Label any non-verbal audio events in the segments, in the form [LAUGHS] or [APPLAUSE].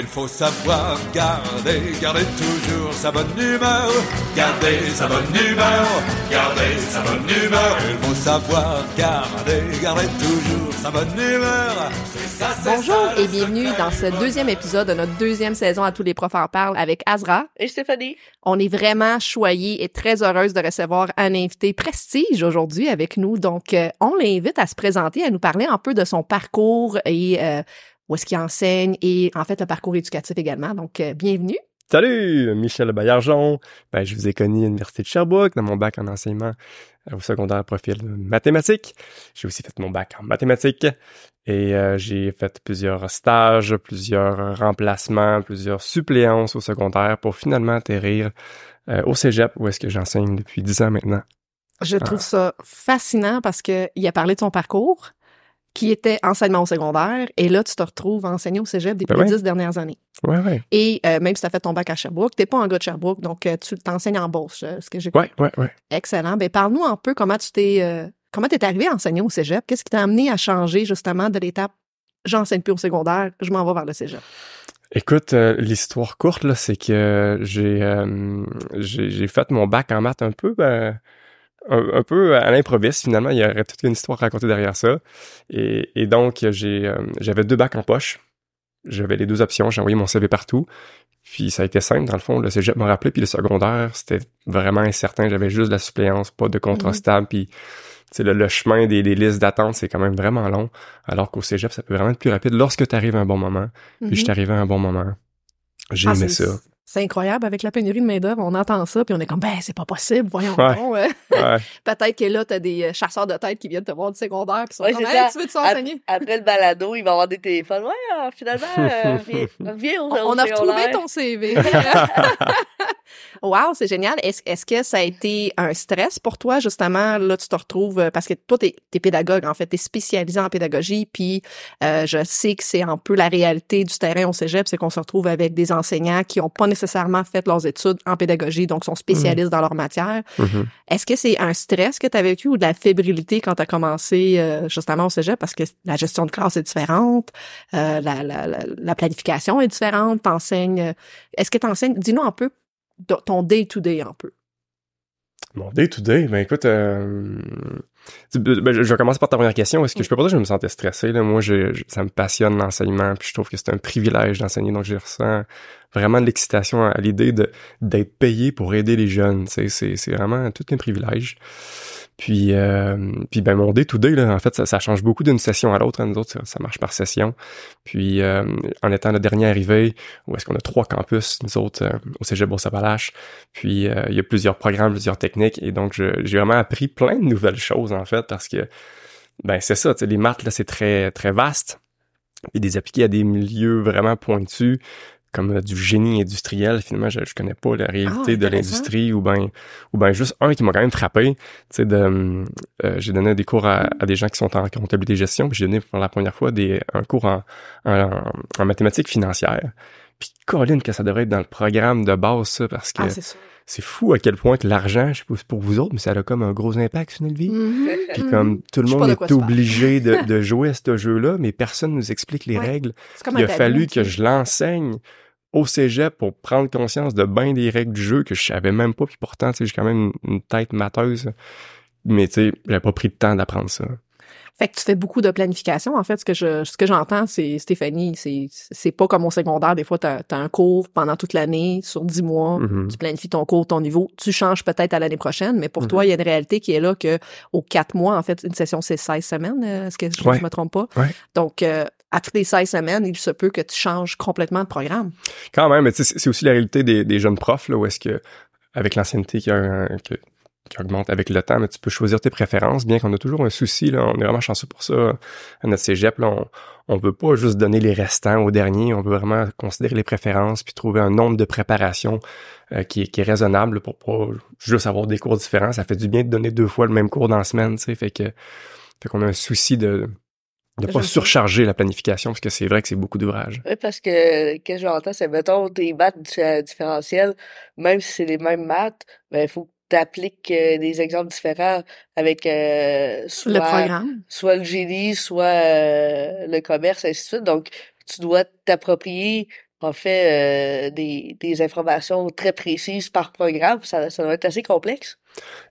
Il faut savoir garder, garder toujours sa bonne humeur. Garder sa bonne humeur, garder sa bonne humeur. Il faut savoir garder, garder toujours sa bonne humeur. C'est ça, c'est Bonjour ça, et bienvenue dans ce deuxième épisode de notre deuxième saison à tous les profs en parlent avec Azra. Et Stéphanie? On est vraiment choyés et très heureuse de recevoir un invité prestige aujourd'hui avec nous. Donc, euh, on l'invite à se présenter, à nous parler un peu de son parcours et euh, où est-ce qu'il enseigne et en fait le parcours éducatif également. Donc, euh, bienvenue. Salut, Michel Bayarjon. Ben, je vous ai connu à l'Université de Sherbrooke dans mon bac en enseignement euh, au secondaire profil mathématiques. J'ai aussi fait mon bac en mathématiques et euh, j'ai fait plusieurs stages, plusieurs remplacements, plusieurs suppléances au secondaire pour finalement atterrir euh, au cégep où est-ce que j'enseigne depuis dix ans maintenant. Je trouve ça fascinant parce que il a parlé de son parcours qui était enseignement au secondaire et là tu te retrouves à enseigner au cégep depuis Ben les ouais. dix dernières années. Ouais, ouais. Et euh, même si tu as fait ton bac à Sherbrooke, t'es pas un gars de Sherbrooke, donc euh, tu t'enseignes en Beauce, euh, ce que j'ai Ouais, ouais, ouais. Excellent. Ben parle-nous un peu comment tu t'es euh, comment t'es arrivé à enseigner au cégep? Qu'est-ce qui t'a amené à changer justement de l'étape j'enseigne plus au secondaire, je m'en vais vers le cégep? Écoute, euh, l'histoire courte, là, c'est que j'ai, euh, j'ai j'ai fait mon bac en maths un peu, ben, un, un peu à l'improviste. Finalement, il y aurait toute une histoire racontée derrière ça. Et, et donc, j'ai, euh, j'avais deux bacs en poche. J'avais les deux options. J'ai envoyé mon CV partout. Puis ça a été simple, dans le fond. Le cégep m'a rappelé, puis le secondaire, c'était vraiment incertain. J'avais juste de la suppléance, pas de contrat Mhm. stable. Puis, le, le chemin des, des listes d'attente, c'est quand même vraiment long. Alors qu'au cégep, ça peut vraiment être plus rapide lorsque tu arrives à un bon moment. Puis je suis arrivé à un bon moment. J'ai Ah, aimé ça. C'est incroyable avec la pénurie de main-d'œuvre, on entend ça puis on est comme ben c'est pas possible, voyons Ouais. donc. euh. [LAUGHS] Ouais. [LAUGHS] Peut-être que là t'as des euh, chasseurs de tête qui viennent te voir du secondaire puis sont Ouais, comme hey, ça. tu veux tu enseigner Après le balado, il va avoir des téléphones. Ouais, euh, finalement, euh, [LAUGHS] viens, viens On, on a retrouvé ton CV. Wow, c'est génial. Est-ce est-ce que ça a été un stress pour toi, justement? Là, tu te retrouves, euh, parce que toi, t'es es pédagogue, en fait, t'es spécialisé en pédagogie, puis euh, je sais que c'est un peu la réalité du terrain au cégep, c'est qu'on se retrouve avec des enseignants qui ont pas nécessairement fait leurs études en pédagogie, donc sont spécialistes dans leur matière. Mhm. Est-ce que c'est un stress que tu as vécu ou de la fébrilité quand tu as commencé euh, justement au cégep? Parce que la gestion de classe est différente, euh, la, la, la, la planification est différente, t'enseignes... euh, Est-ce que t'enseignes... Dis-nous un peu ton day-to-day un peu? Mon day to day, ben écoute, euh, ben, je vais commencer par ta première question. Est-ce que je peux pas dire que je me sentais stressé? Là? Moi, je, je- ça me passionne l'enseignement, puis je trouve que c'est un privilège d'enseigner, donc je ressens vraiment de l'excitation à l'idée de d'être payé pour aider les jeunes. c'est vraiment tout un privilège. Puis, euh, puis ben mon day to day, en fait, ça, ça change beaucoup d'une session à l'autre. hein. Nous autres, ça, ça marche par session. Puis, euh, en étant le dernier arrivé, où est-ce qu'on a trois campus, nous autres, euh, au Cégep Beauce-Appalaches, puis euh, il y a plusieurs programmes, plusieurs techniques, et donc j'ai vraiment appris plein de nouvelles choses en fait, parce que ben c'est ça, les maths là c'est très très vaste, et des appliqués à des milieux vraiment pointus, comme euh, du génie industriel. Finalement, je, je connais pas la réalité Ah, de l'industrie, ou ben ou ben juste un qui m'a quand même frappé, tu sais, euh, j'ai donné des cours à, à des gens qui sont en comptabilité gestion, puis j'ai donné pour la première fois des un cours en en, en mathématiques financières. Puis Colin que ça devrait être dans le programme de base ça parce que Ah, c'est fou à quel point que l'argent, je sais pas pour vous autres, mais ça a comme un gros impact sur notre vie. Mhm. Puis comme tout le monde est obligé de, [LAUGHS] de jouer à ce jeu-là, mais personne nous explique les Ouais. règles. Il a fallu que je l'enseigne au cégep pour prendre conscience de bien des règles du jeu que je savais même pas. Puis pourtant, tu sais, j'ai quand même une, une tête mateuse. Mais tu sais, j'avais pas pris le temps d'apprendre ça. Fait que tu fais beaucoup de planification. En fait, ce que je, ce que j'entends, c'est Stéphanie, c'est, c'est pas comme au secondaire. Des fois, t'as, as un cours pendant toute l'année sur dix mois. Mhm. Tu planifies ton cours, ton niveau. Tu changes peut-être à l'année prochaine, mais pour Mhm. toi, il y a une réalité qui est là que aux quatre mois, en fait, une session, c'est 16 semaines. euh, Est-ce que je, Ouais. je me trompe pas? Ouais. Donc, euh, à toutes les 16 semaines, il se peut que tu changes complètement de programme. Quand même, mais c'est aussi la réalité des, des jeunes profs, là, où est-ce que, avec l'ancienneté qui, a un- que- qui augmente avec le temps, mais tu peux choisir tes préférences, bien qu'on a toujours un souci, là, on est vraiment chanceux pour ça. À notre cégep, là, on, on veut pas juste donner les restants au dernier, on veut vraiment considérer les préférences, puis trouver un nombre de préparations euh, qui, est, qui est raisonnable pour pas juste avoir des cours différents. Ça fait du bien de donner deux fois le même cours dans la semaine, tu sais, fait que, fait qu'on a un souci de, de pas surcharger la planification, parce que c'est vrai que c'est beaucoup d'ouvrages. Oui, parce que, ce que j'entends, c'est, mettons, tes maths di- différentielles, même si c'est les mêmes maths, ben, il faut que tu appliques des exemples différents avec euh, soit, Le programme. soit le génie, soit euh, le commerce, ainsi de suite. Donc, tu dois t'approprier en fait euh, des, des informations très précises par programme. Ça, ça doit être assez complexe.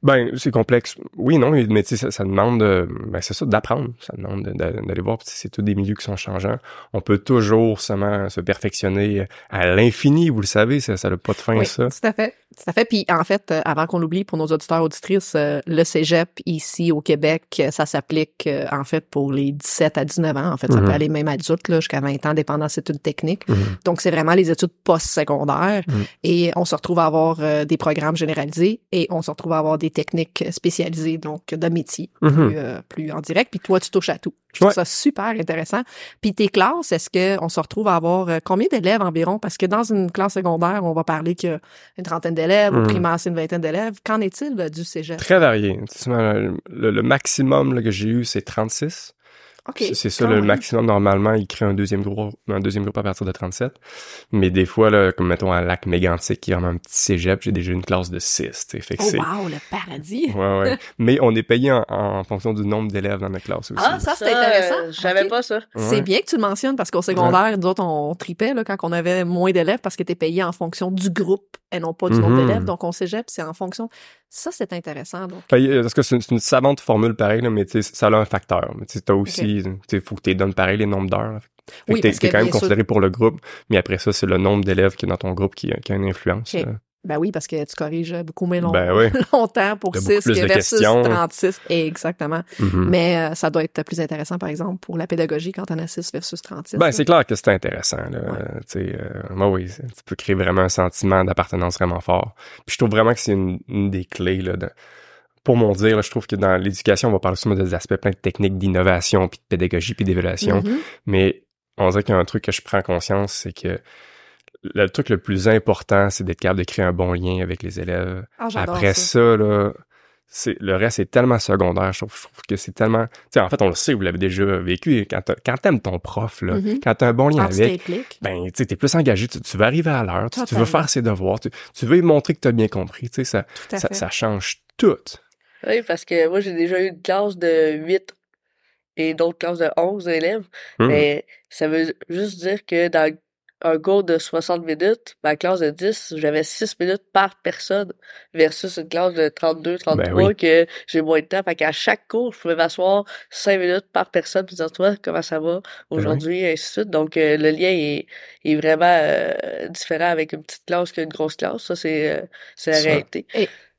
Ben, c'est complexe. Oui, non, mais tu sais, ça, ça, demande, ben, c'est ça, d'apprendre. Ça demande d'aller voir. C'est tous des milieux qui sont changeants. On peut toujours seulement se perfectionner à l'infini, vous le savez, ça n'a pas de fin, oui, ça. Tout à fait. Tout à fait. Puis, en fait, euh, avant qu'on l'oublie, pour nos auditeurs auditrices, euh, le cégep ici au Québec, ça s'applique, euh, en fait, pour les 17 à 19 ans. En fait, ça Mhm. peut aller même adulte, là, jusqu'à 20 ans, dépendant c'est une technique. Mhm. Donc, c'est vraiment les études post-secondaires. Mhm. Et on se retrouve à avoir euh, des programmes généralisés et on se retrouve à avoir des techniques spécialisées, donc de métier, Mhm. plus, euh, plus en direct. Puis toi, tu touches à tout. Je trouve Ouais. ça super intéressant. Puis tes classes, est-ce que on se retrouve à avoir euh, combien d'élèves environ? Parce que dans une classe secondaire, on va parler qu'il y a une trentaine d'élèves, au Mhm. primaire, c'est une vingtaine d'élèves. Qu'en est-il euh, du cégep? Très varié. Le, le- le maximum là, que j'ai eu, c'est 36. C'est- ça le même. maximum. Normalement, il crée un deuxième groupe, un deuxième groupe à partir de 37. Mais des fois, là, comme mettons à Lac Mégantic, qui est vraiment un petit cégep, j'ai déjà une classe de 6. tu sais. Fait que Oh wow, le paradis! Ouais, ouais. [LAUGHS] Mais on est payé en, en fonction du nombre d'élèves dans notre classe aussi. Ah, ça, c'est intéressant. euh, je savais pas ça. C'est Ouais. bien que tu le mentionnes parce qu'au secondaire, nous autres, on tripait là, quand on avait moins d'élèves parce que tu payé en fonction du groupe et non pas du nombre Mhm. d'élèves. Donc, on cégep, c'est en fonction. Ça, c'est intéressant. Donc, Fait, euh, parce que c'est une, savante formule pareil, là, mais tu ça a un facteur. Mais tu sais, t'as aussi, tu sais, faut que tu donnes pareil les nombres d'heures. Oui, que quand même sûr- considéré pour le groupe, mais après ça, c'est le nombre d'élèves qui est dans ton groupe qui, qui a une influence. Ben oui, parce que tu corriges beaucoup moins long- Ben oui. [LAUGHS] longtemps pour T'as beaucoup 6 plus de versus questions. 36. Exactement. Mhm. Mais euh, ça doit être plus intéressant, par exemple, pour la pédagogie quand on a 6 versus 36. Ben, c'est clair que c'est intéressant. Là. Ouais. Euh, euh, moi, oui, tu peux créer vraiment un sentiment d'appartenance vraiment fort. Puis je trouve vraiment que c'est une, une des clés. Là, de- pour mon dire, là, je trouve que dans l'éducation, on va parler souvent des aspects plein de techniques d'innovation, puis de pédagogie, puis d'évaluation. Mhm. Mais on dirait qu'il y a un truc que je prends conscience, c'est que le truc le plus important, c'est d'être capable de créer un bon lien avec les élèves. Ah, Après ça. ça, là, c'est, le reste est tellement secondaire. Je trouve, je trouve que c'est tellement, tu sais, en fait, on le sait, vous l'avez déjà vécu. Quand, quand t'aimes ton prof, là, Mhm. quand t'as un bon lien Quand tu avec, ben, tu sais, t'es plus engagé, tu, tu veux arriver à l'heure, tu, tu veux faire ses devoirs, tu, tu veux lui montrer que t'as bien compris, tu sais, ça, ça, ça change tout. Oui, parce que moi, j'ai déjà eu une classe de 8 et d'autres classes de 11 élèves. Hmm. Mais ça veut juste dire que dans un cours de 60 minutes, ma classe de 10, j'avais 6 minutes par personne versus une classe de 32, 33 Ben oui. que j'ai moins de temps. Fait qu'à chaque cours, je pouvais m'asseoir 5 minutes par personne puis dire, toi, comment ça va aujourd'hui, et ainsi de suite. Donc, euh, le lien est, est vraiment euh, différent avec une petite classe qu'une grosse classe. Ça, c'est euh, c'est la Ça. réalité.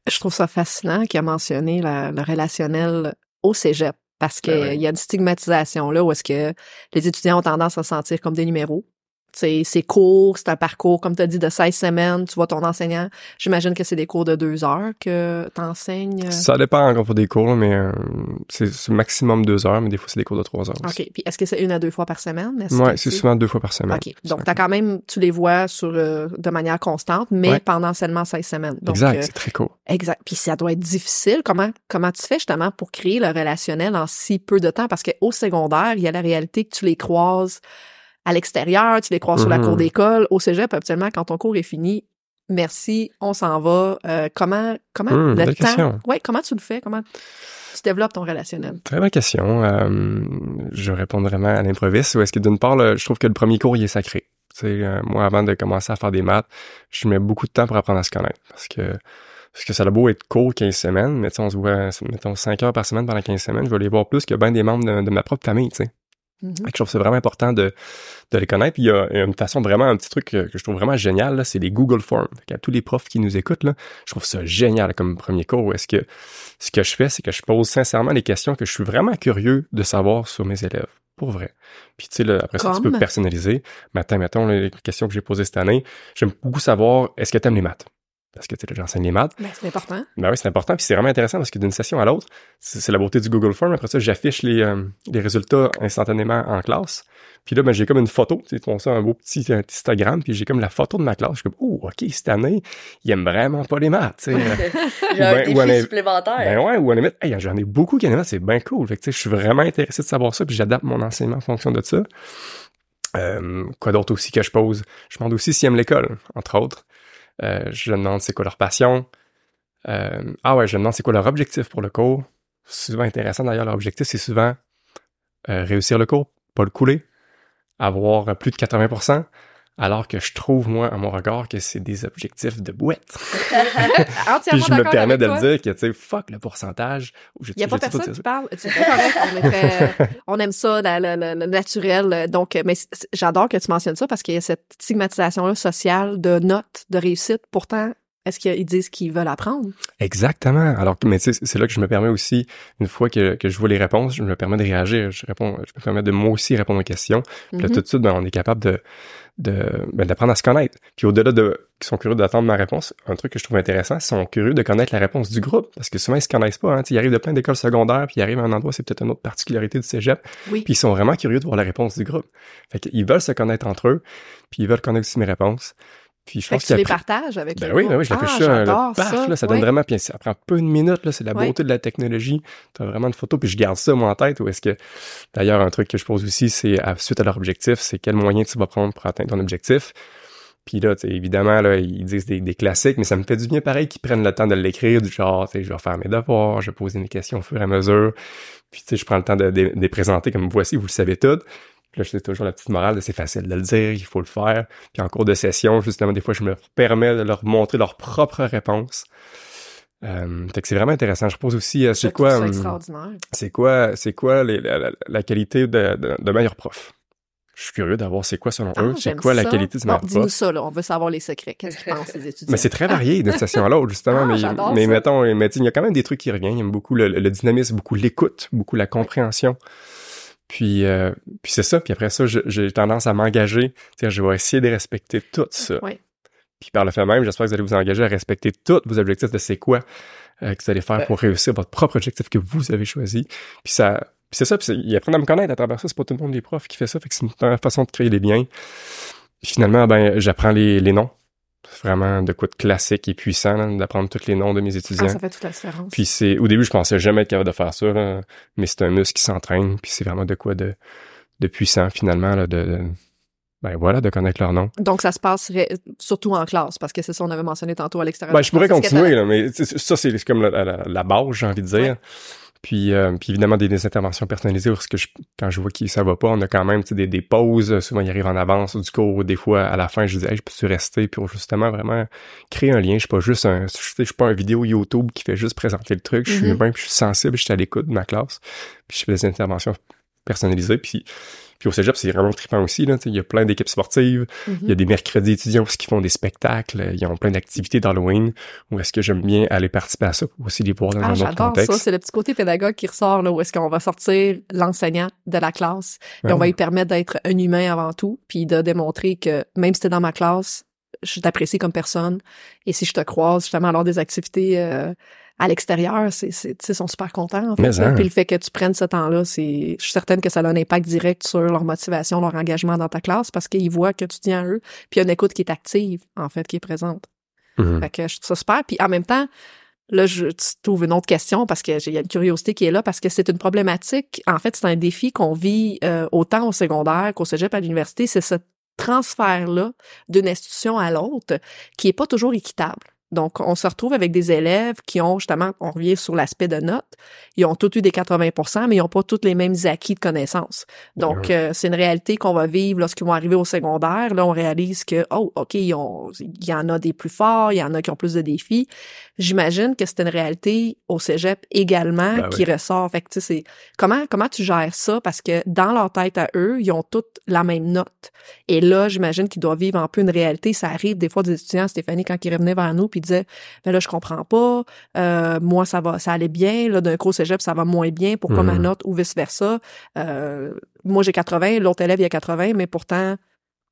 Je trouve ça fascinant qu'il a mentionné la- le relationnel au cégep parce qu'il Ben oui. y a une stigmatisation là où est-ce que les étudiants ont tendance à se sentir comme des numéros. C'est c'est court, c'est un parcours, comme tu as dit, de 16 semaines. Tu vois ton enseignant. J'imagine que c'est des cours de deux heures que tu enseignes. Ça dépend encore pour des cours, mais euh, c'est, maximum deux heures, mais des fois, c'est des cours de trois heures aussi. OK. Puis est-ce que c'est une à deux fois par semaine? Ouais, c'est souvent deux fois par semaine. OK. Donc, t'as quand même, tu les vois sur, euh, de manière constante, mais Ouais. pendant seulement 16 semaines. Donc, exact, euh, c'est très court. Exact. Puis ça doit être difficile. Comment comment tu fais justement pour créer le relationnel en si peu de temps? Parce qu'au secondaire, il y a la réalité que tu les croises à l'extérieur, tu les croises sur la Mhm. cour d'école. Au cégep, habituellement, quand ton cours est fini, merci, on s'en va. Euh, comment comment le belle temps? question. Ouais, comment tu le fais? Comment tu développes ton relationnel? Très bonne question. Euh, je réponds vraiment à l'improviste. Ou est-ce que d'une part, là, je trouve que le premier cours, il est sacré. Tu sais, euh, moi, avant de commencer à faire des maths, je mets beaucoup de temps pour apprendre à se connaître. Parce que parce que ça a beau être court 15 semaines, mais on se voit, mettons, 5 heures par semaine pendant 15 semaines, je vais les voir plus que bien des membres de, de ma propre famille, tu sais. Mhm. Que je trouve c'est vraiment important de, de les connaître. Puis il y a une façon vraiment, un petit truc que, je trouve vraiment génial, c'est les Google Forms. Fait qu'à tous les profs qui nous écoutent, là, je trouve ça génial comme premier cours. Est-ce que ce que je fais, c'est que je pose sincèrement les questions que je suis vraiment curieux de savoir sur mes élèves. Pour vrai. Puis tu sais, là, après ça, tu peux Comme? personnaliser. Attends, mettons, les questions que j'ai posées cette année, j'aime beaucoup savoir, est-ce que tu aimes les maths? Parce que tu sais, là, j'enseigne les maths. Ben, c'est important. Ben oui, c'est important, puis c'est vraiment intéressant parce que d'une session à l'autre, c'est la beauté du Google Form. Après ça, j'affiche les, euh, les résultats instantanément en classe. Puis là, ben, j'ai comme une photo, tu sais, ils font ça, un beau petit Instagram, puis j'ai comme la photo de ma classe. Je suis comme, oh, OK, cette année, ils aiment vraiment pas les maths, tu sais. [LAUGHS] J'ai un ben, défi supplémentaire. ben ouais, ou à la limite, hey, j'en ai beaucoup qui aiment les maths, c'est bien cool. Fait que, tu sais, je suis vraiment intéressé de savoir ça, puis j'adapte mon enseignement en fonction de ça. Euh, quoi d'autre aussi que je pose? Je demande aussi s'ils aiment l'école, entre autres. Euh, je demande c'est quoi leur passion. Euh, ah ouais, je demande c'est quoi leur objectif pour le cours. Souvent intéressant d'ailleurs, leur objectif, c'est souvent euh, réussir le cours, pas le couler, avoir plus de 80%, alors que je trouve, moi, à mon regard, que c'est des objectifs de boîte. [LAUGHS] Puis je me permets de toi. le dire que, tu sais, fuck le pourcentage. Il n'y a pas personne qui parle. Pas correct. On, [LAUGHS] on aime ça, le naturel. Donc, mais j'adore que tu mentionnes ça parce qu'il y a cette stigmatisation-là sociale de notes, de réussite. Pourtant, est-ce qu'ils disent qu'ils veulent apprendre? Exactement. Alors, mais c'est là que je me permets aussi, une fois que, que je vois les réponses, je me permets de réagir. Je réponds, je me permets de moi aussi répondre aux questions. Puis là, Mhm. tout de suite, ben, on est capable de, ben, d'apprendre à se connaître. Puis au-delà de, qu'ils sont curieux d'attendre ma réponse, un truc que je trouve intéressant, ils sont curieux de connaître la réponse du groupe. Parce que souvent, ils se connaissent pas, hein. Ils arrivent de plein d'écoles secondaires, puis ils arrivent à un endroit, c'est peut-être une autre particularité du cégep. Oui. Puis ils sont vraiment curieux de voir la réponse du groupe. Fait qu'ils veulent se connaître entre eux, puis ils veulent connaître aussi mes réponses. Puis je Fait pense que tu les partages avec ben oui, ben oui, je ah, l'affiche ça, le paf, ça. là, ça donne vraiment, puis ça prend peu de minutes, là, c'est la beauté de la technologie. T'as vraiment une photo, puis je garde ça, moi, en tête, ou est-ce que, d'ailleurs, un truc que je pose aussi, c'est, à- suite à leur objectif, c'est quel moyen tu vas prendre pour atteindre ton objectif. Puis là, tu sais, évidemment, là, ils disent des, des classiques, mais ça me fait du bien pareil qu'ils prennent le temps de l'écrire, du genre, tu sais, je vais faire mes devoirs, je vais poser mes questions au fur et à mesure. Puis, tu sais, je prends le temps de, de, de les présenter comme voici, vous le savez tout. Puis là, toujours la petite morale de c'est facile de le dire, il faut le faire. Puis en cours de session, justement, des fois, je me permets de leur montrer leur propre réponse. Euh, fait que c'est vraiment intéressant. Je pose aussi, euh, c'est quoi, hum, extraordinaire. c'est quoi, c'est quoi les- la, qualité de, de, de meilleur prof? Je suis curieux d'avoir c'est quoi selon Ah, eux, c'est quoi la qualité du Bon, meilleur dis-nous prof? ça, là. On veut savoir les secrets. Qu'est-ce qu'ils pensent, les [LAUGHS] étudiants? Mais c'est très varié d'une station à l'autre, justement. Ah, mais j'adore mais ça. mettons, mais il y a quand même des trucs qui reviennent. J'aime beaucoup le, le dynamisme, beaucoup l'écoute, beaucoup la compréhension. Puis, euh, puis c'est ça. Puis après ça, j'ai tendance à m'engager. Je vais essayer de respecter tout ça. Oui. Puis par le fait même, j'espère que vous allez vous engager à respecter tous vos objectifs de c'est quoi euh, que vous allez faire pour réussir votre propre objectif que vous avez choisi. Puis ça, puis c'est ça. Puis ils apprennent à me connaître à travers ça. C'est pas tout le monde des profs qui fait ça. Fait que c'est une façon de créer des liens. Puis finalement, ben, j'apprends les, les noms. C'est vraiment de quoi de classique et puissant d'apprendre tous les noms de mes étudiants. Ah, ça fait toute la différence. Puis c'est au début je pensais jamais être capable de faire ça là, mais c'est un muscle qui s'entraîne puis c'est vraiment de quoi de de puissant finalement là de, de- ben voilà de connaître leur nom. Donc, ça se passerait surtout en classe, parce que c'est ça, on avait mentionné tantôt à l'extérieur. Ben je pourrais continuer là mais ça c'est c'est comme la, la, la base j'ai envie de dire. Ouais. Puis, euh, puis évidemment des, des interventions personnalisées parce que je, quand je vois que ça va pas, on a quand même des, des pauses. Souvent ils arrivent en avance du cours. Des fois à la fin je dis hey, je peux rester? Pour justement vraiment créer un lien. Je suis pas juste un, je suis pas un vidéo YouTube qui fait juste présenter le truc. Je suis Mhm. humain, puis je suis sensible, je suis à l'écoute de ma classe. Puis je fais des interventions personnalisées. Puis puis au cégep, c'est vraiment trippant aussi. Là, il y a plein d'équipes sportives. Mhm. Il y a des mercredis étudiants qui font des spectacles. Ils ont plein d'activités d'Halloween. Où est-ce que j'aime bien aller participer à ça pour aussi les voir dans Ah, un autre contexte. ça. C'est le petit côté pédagogue qui ressort, là, où est-ce qu'on va sortir l'enseignant de la classe et Ouais. on va lui permettre d'être un humain avant tout, puis de démontrer que même si t'es dans ma classe, je t'apprécie comme personne. Et si je te croise, justement, lors des activités euh, à l'extérieur, c'est, c'est, sont super contents. En fait, hein. Puis le fait que tu prennes ce temps-là, c'est, je suis certaine que ça a un impact direct sur leur motivation, leur engagement dans ta classe, parce qu'ils voient que tu tiens à eux. Puis il y a une écoute qui est active, en fait, qui est présente. Mhm. Fait que je trouve ça super. Puis en même temps, là, je tu trouves une autre question parce que j'ai il y a une curiosité qui est là parce que c'est une problématique. En fait, c'est un défi qu'on vit euh, autant au secondaire qu'au cégep à l'université. C'est ce transfert-là d'une institution à l'autre qui est pas toujours équitable. Donc, on se retrouve avec des élèves qui ont justement, on revient sur l'aspect de notes, ils ont tous eu des 80% mais ils n'ont pas tous les mêmes acquis de connaissances. Donc, euh, c'est une réalité qu'on va vivre lorsqu'ils vont arriver au secondaire. Là, on réalise que, oh, OK, il y en a des plus forts, il y en a qui ont plus de défis. J'imagine que c'est une réalité au cégep également Ben qui ressort. Fait que, tu sais, comment, comment tu gères ça? Parce que dans leur tête à eux, ils ont toutes la même note. Et là, j'imagine qu'ils doivent vivre un peu une réalité. Ça arrive des fois des étudiants, Stéphanie, quand ils revenaient vers nous, puis ils disaient, ben là, je comprends pas, euh, moi, ça va, ça allait bien, là, d'un au cégep, ça va moins bien, pourquoi ma Mhm. note, ou vice-versa. Euh, moi, j'ai 80, l'autre élève, il a 80, mais pourtant,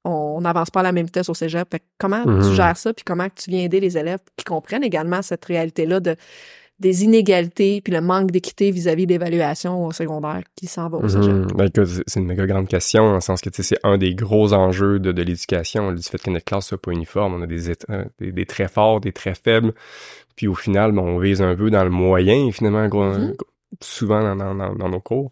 on n'avance pas à la même vitesse au cégep. Fait que comment tu Mhm. gères ça, puis comment tu viens aider les élèves qui comprennent également cette réalité-là de des inégalités puis le manque d'équité vis-à-vis de l'évaluation au secondaire qui s'en va au cégep. Mhm. Ben, c'est- une méga grande question, dans le sens que c'est un des gros enjeux de, de l'éducation, du fait que notre classe soit pas uniforme. On a des, des, des traits forts, des traits faibles. Puis au final, ben, on vise un peu dans le moyen, finalement, gros, Mhm. souvent dans, dans, dans- dans nos cours.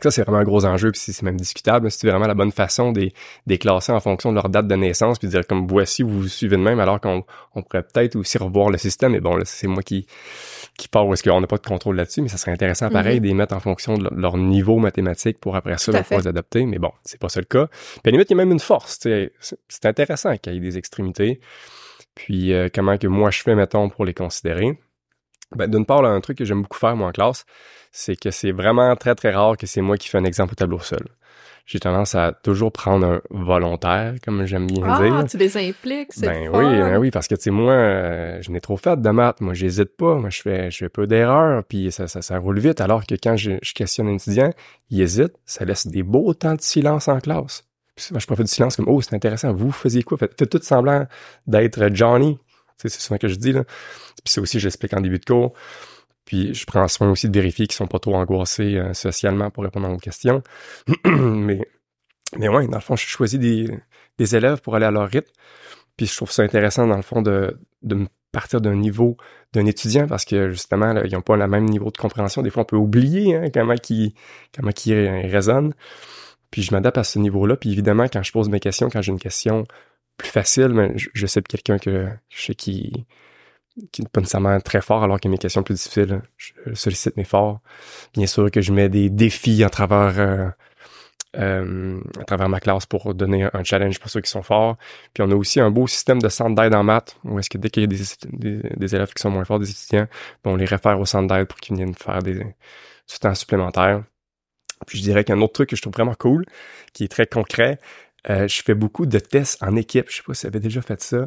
Ça, c'est vraiment un gros enjeu, puis c'est même discutable. C'est vraiment la bonne façon des, des classer en fonction de leur date de naissance, puis dire comme voici, vous vous suivez de même, alors qu'on on pourrait peut-être aussi revoir le système. Mais bon, là, c'est moi qui qui où est-ce qu'on n'a pas de contrôle là-dessus, mais ça serait intéressant pareil de les mettre en fonction de leur niveau mathématique pour après ça leur pouvoir les adopter. Mais bon, c'est pas ça le cas. Puis à la limite, il y a même une force. c'est intéressant qu'il y ait des extrémités. Puis euh, comment que moi je fais, mettons, pour les considérer. Ben, d'une part, là, un truc que j'aime beaucoup faire, moi, en classe, c'est que c'est vraiment très, très rare que c'est moi qui fais un exemple au tableau seul. J'ai tendance à toujours prendre un volontaire, comme j'aime bien Ah, dire. tu les impliques, c'est Ben oui, ben oui, parce que tu sais, moi, euh, je n'ai trop fait de maths. Moi, j'hésite pas. Moi, je fais, je fais peu d'erreurs, puis ça, ça, ça roule vite. Alors que quand je, je questionne un étudiant, il hésite, ça laisse des beaux temps de silence en classe. Puis souvent, je profite du silence comme, oh, c'est intéressant. Vous faisiez quoi? Faites, tout semblant d'être Johnny. C'est souvent que je dis, là. Puis ça aussi, j'explique en début de cours. Puis je prends soin aussi de vérifier qu'ils sont pas trop angoissés euh, socialement pour répondre à vos questions. [CLEARS THROAT] mais, mais dans le fond, je choisis des, des élèves pour aller à leur rythme. Puis je trouve ça intéressant, dans le fond, de, de partir d'un niveau d'un étudiant parce que justement, ils n'ont pas le même niveau de compréhension. Des fois, on peut oublier hein, comment ils comment raisonnent. Puis je m'adapte à ce niveau-là. Puis évidemment, quand je pose mes questions, quand j'ai une question plus facile, je, je sais de quelqu'un que je sais qui qui n'est pas nécessairement très fort alors que mes questions plus difficiles, je sollicite mes forts. Bien sûr que je mets des défis à travers euh, euh, à travers ma classe pour donner un challenge pour ceux qui sont forts. Puis on a aussi un beau système de centre d'aide en maths, où est-ce que dès qu'il y a des, élèves qui sont moins forts, des étudiants, ben, on les réfère au centre d'aide pour qu'ils viennent faire des, du temps. Puis je dirais qu'un autre truc que je trouve vraiment cool, qui est très concret, euh, je fais beaucoup de tests en équipe. Je sais pas si vous avez déjà fait ça.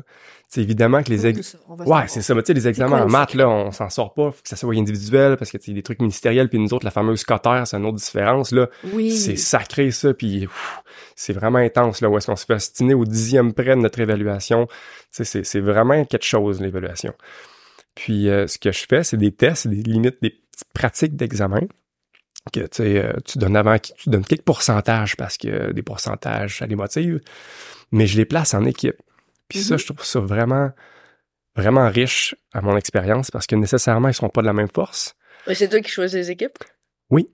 C'est évidemment que les ex... Ouais, c'est ça. Mais tu sais, les examens en maths, là, on s'en sort pas. Faut que ça soit individuel parce que tu des trucs ministériels. Puis nous autres, la fameuse Cotter, c'est une autre différence, là. Oui. C'est sacré, ça. Puis c'est vraiment intense, là, où est-ce qu'on se fait astiner au dixième près de notre évaluation. Tu sais, c'est vraiment quelque chose, l'évaluation. Puis euh, ce que je fais, c'est des tests, des limites, des petites pratiques d'examen que tu euh, tu donnes avant, tu donnes quelques pourcentages parce que des pourcentages, ça les motive, mais je les place en équipe. Puis mm -hmm. ça, je trouve ça vraiment, vraiment riche à mon expérience parce que nécessairement, ils sont pas de la même force. Mais c'est toi qui choisis les équipes? Oui.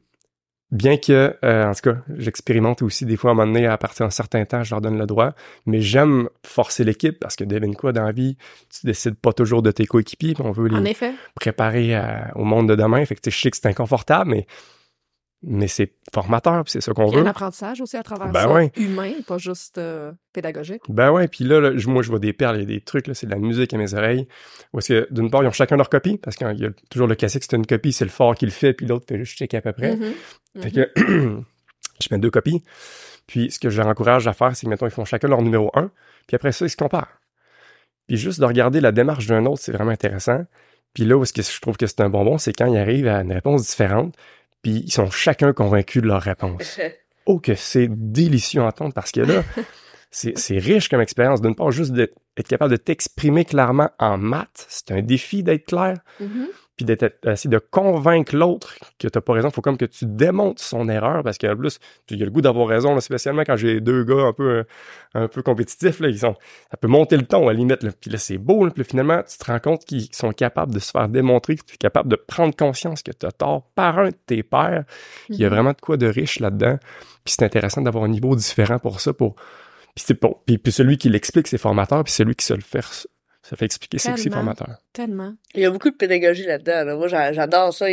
Bien que, euh, en tout cas, j'expérimente aussi des fois à un moment donné, à partir d'un certain temps, je leur donne le droit, mais j'aime forcer l'équipe parce que devine quoi, dans la vie, tu décides pas toujours de tes coéquipiers, on veut les préparer à, au monde de demain. Fait que je sais que c'est inconfortable, mais mais c'est formateur, puis c'est ça qu'on veut. Il y a un apprentissage aussi à travers ben ça, ouais. humain, pas juste euh, pédagogique. Ben ouais, puis là, là, moi, je vois des perles, il y a des trucs, là, c'est de la musique à mes oreilles. Où est-ce que, d'une part, ils ont chacun leur copie, parce qu'il y a toujours le classique, c'est une copie, c'est le fort qui le fait, puis l'autre fait juste checker à peu près. Mm -hmm. Fait que, [CLEARS THROAT] je mets deux copies. Puis ce que je leur encourage à faire, c'est que, mettons, ils font chacun leur numéro un, puis après ça, ils se comparent. Puis juste de regarder la démarche d'un autre, c'est vraiment intéressant. Puis là où est-ce que je trouve que c'est un bonbon, c'est quand ils arrivent à une réponse différente, puis ils sont chacun convaincus de leur réponse. [LAUGHS] oh, que c'est délicieux à entendre parce que là, [LAUGHS] c'est riche comme expérience. D'une part, juste d'être capable de t'exprimer clairement en maths, c'est un défi d'être clair. Mm -hmm. Puis d'être essayer de convaincre l'autre que t'as pas raison. Faut comme que tu démontres son erreur parce qu'en plus, il y a le goût d'avoir raison, là, spécialement quand j'ai deux gars un peu un peu compétitifs. Là, ils sont, ça peut monter le ton à la limite. Là. Puis là, c'est beau. Là, puis finalement, tu te rends compte qu'ils sont capables de se faire démontrer, que tu es capable de prendre conscience que tu as tort par un de tes pairs. Il y a vraiment de quoi de riche là-dedans. Puis c'est intéressant d'avoir un niveau différent pour ça. Pour... Puis, c'est puis, puis celui qui l'explique, c'est formateur. Puis celui qui se le fait ça fait expliquer, c'est aussi formateur. Tellement. Il y a beaucoup de pédagogie là-dedans. Là. Moi, j'adore ça,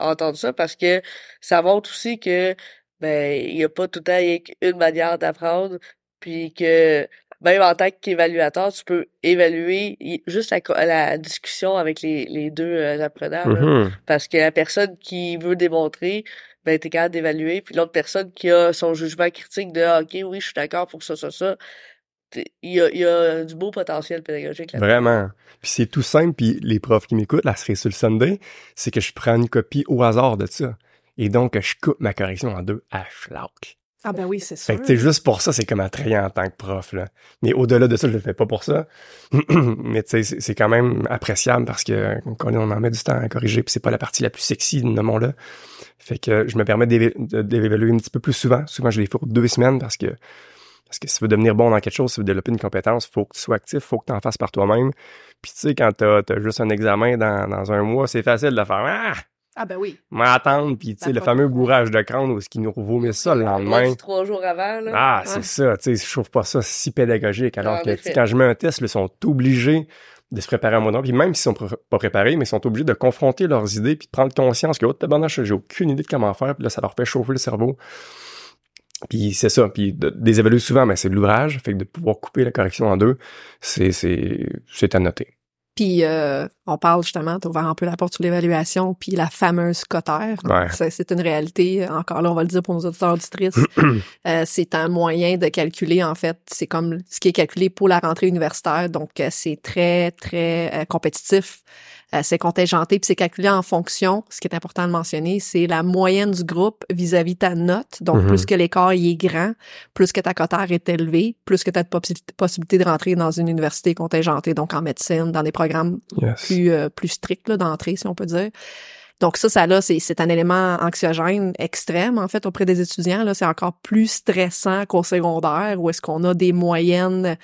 entendre ça, parce que ça montre aussi que ben il y a pas tout le temps une manière d'apprendre, puis que même en tant qu'évaluateur, tu peux évaluer juste la, la discussion avec les, les deux apprenants. Mm -hmm. parce que la personne qui veut démontrer, ben t'es capable d'évaluer, puis l'autre personne qui a son jugement critique de ah, OK, oui, je suis d'accord pour ça, ça, ça il y, a, il y a du beau potentiel pédagogique là Vraiment. Puis c'est tout simple, puis les profs qui m'écoutent, la cerise sur le Sunday, c'est que je prends une copie au hasard de ça. Et donc, je coupe ma correction en deux à schlock. Ah ben oui, c'est sûr. Fait que, juste pour ça, c'est comme attrayant en tant que prof, là. Mais au-delà de ça, je le fais pas pour ça. [CLEARS THROAT] Mais tu sais, c'est quand même appréciable parce que quand on en met du temps à corriger, puis c'est pas la partie la plus sexy, nommons-le. Fait que je me permets d'évaluer un petit peu plus souvent. Souvent, je les fais pour deux semaines parce que parce que si tu veux devenir bon dans quelque chose, si tu veux développer une compétence, faut que tu sois actif, faut que tu en fasses par toi-même. Puis tu sais, quand t'as as juste un examen dans, dans un mois, c'est facile de faire Ah! Ah ben oui. M'attendre, puis tu sais, le fameux bourrage de crâne où ce qui nous vomit ça le lendemain. trois jours avant, là. Ah, c'est ça, tu sais, je trouve pas ça si pédagogique. Alors ah, que quand je mets un test, ils sont obligés de se préparer à un moment Puis même s'ils sont pas préparés, mais ils sont obligés de confronter leurs idées puis de prendre conscience que, oh, tabarnache, j'ai aucune idée de comment faire. Puis là, ça leur fait chauffer le cerveau. Puis c'est ça. Puis de, des évaluer souvent, mais c'est de l'ouvrage. Fait que de pouvoir couper la correction en deux, c'est, c'est, c'est à noter. Puis euh, on parle justement, tu ouvert un peu la porte sur l'évaluation, puis la fameuse cotère. C'est une réalité, encore là, on va le dire pour nos auditeurs auditrices. [CLEARS THROAT] euh, c'est un moyen de calculer, en fait, c'est comme ce qui est calculé pour la rentrée universitaire, donc euh, c'est très, très euh, compétitif. Euh, c'est contingenté puis c'est calculé en fonction. Ce qui est important de mentionner, c'est la moyenne du groupe vis-à-vis ta note. Donc, mhm. plus que l'écart y est grand, plus que ta cotère est élevée, plus que tu as de possibilité de rentrer dans une université contingentée, donc en médecine, dans des programmes plus, euh, plus stricts d'entrée, si on peut dire. Donc ça, ça là, c'est un élément anxiogène extrême, en fait, auprès des étudiants. Là, c'est encore plus stressant qu'au secondaire, où est-ce qu'on a des moyennes.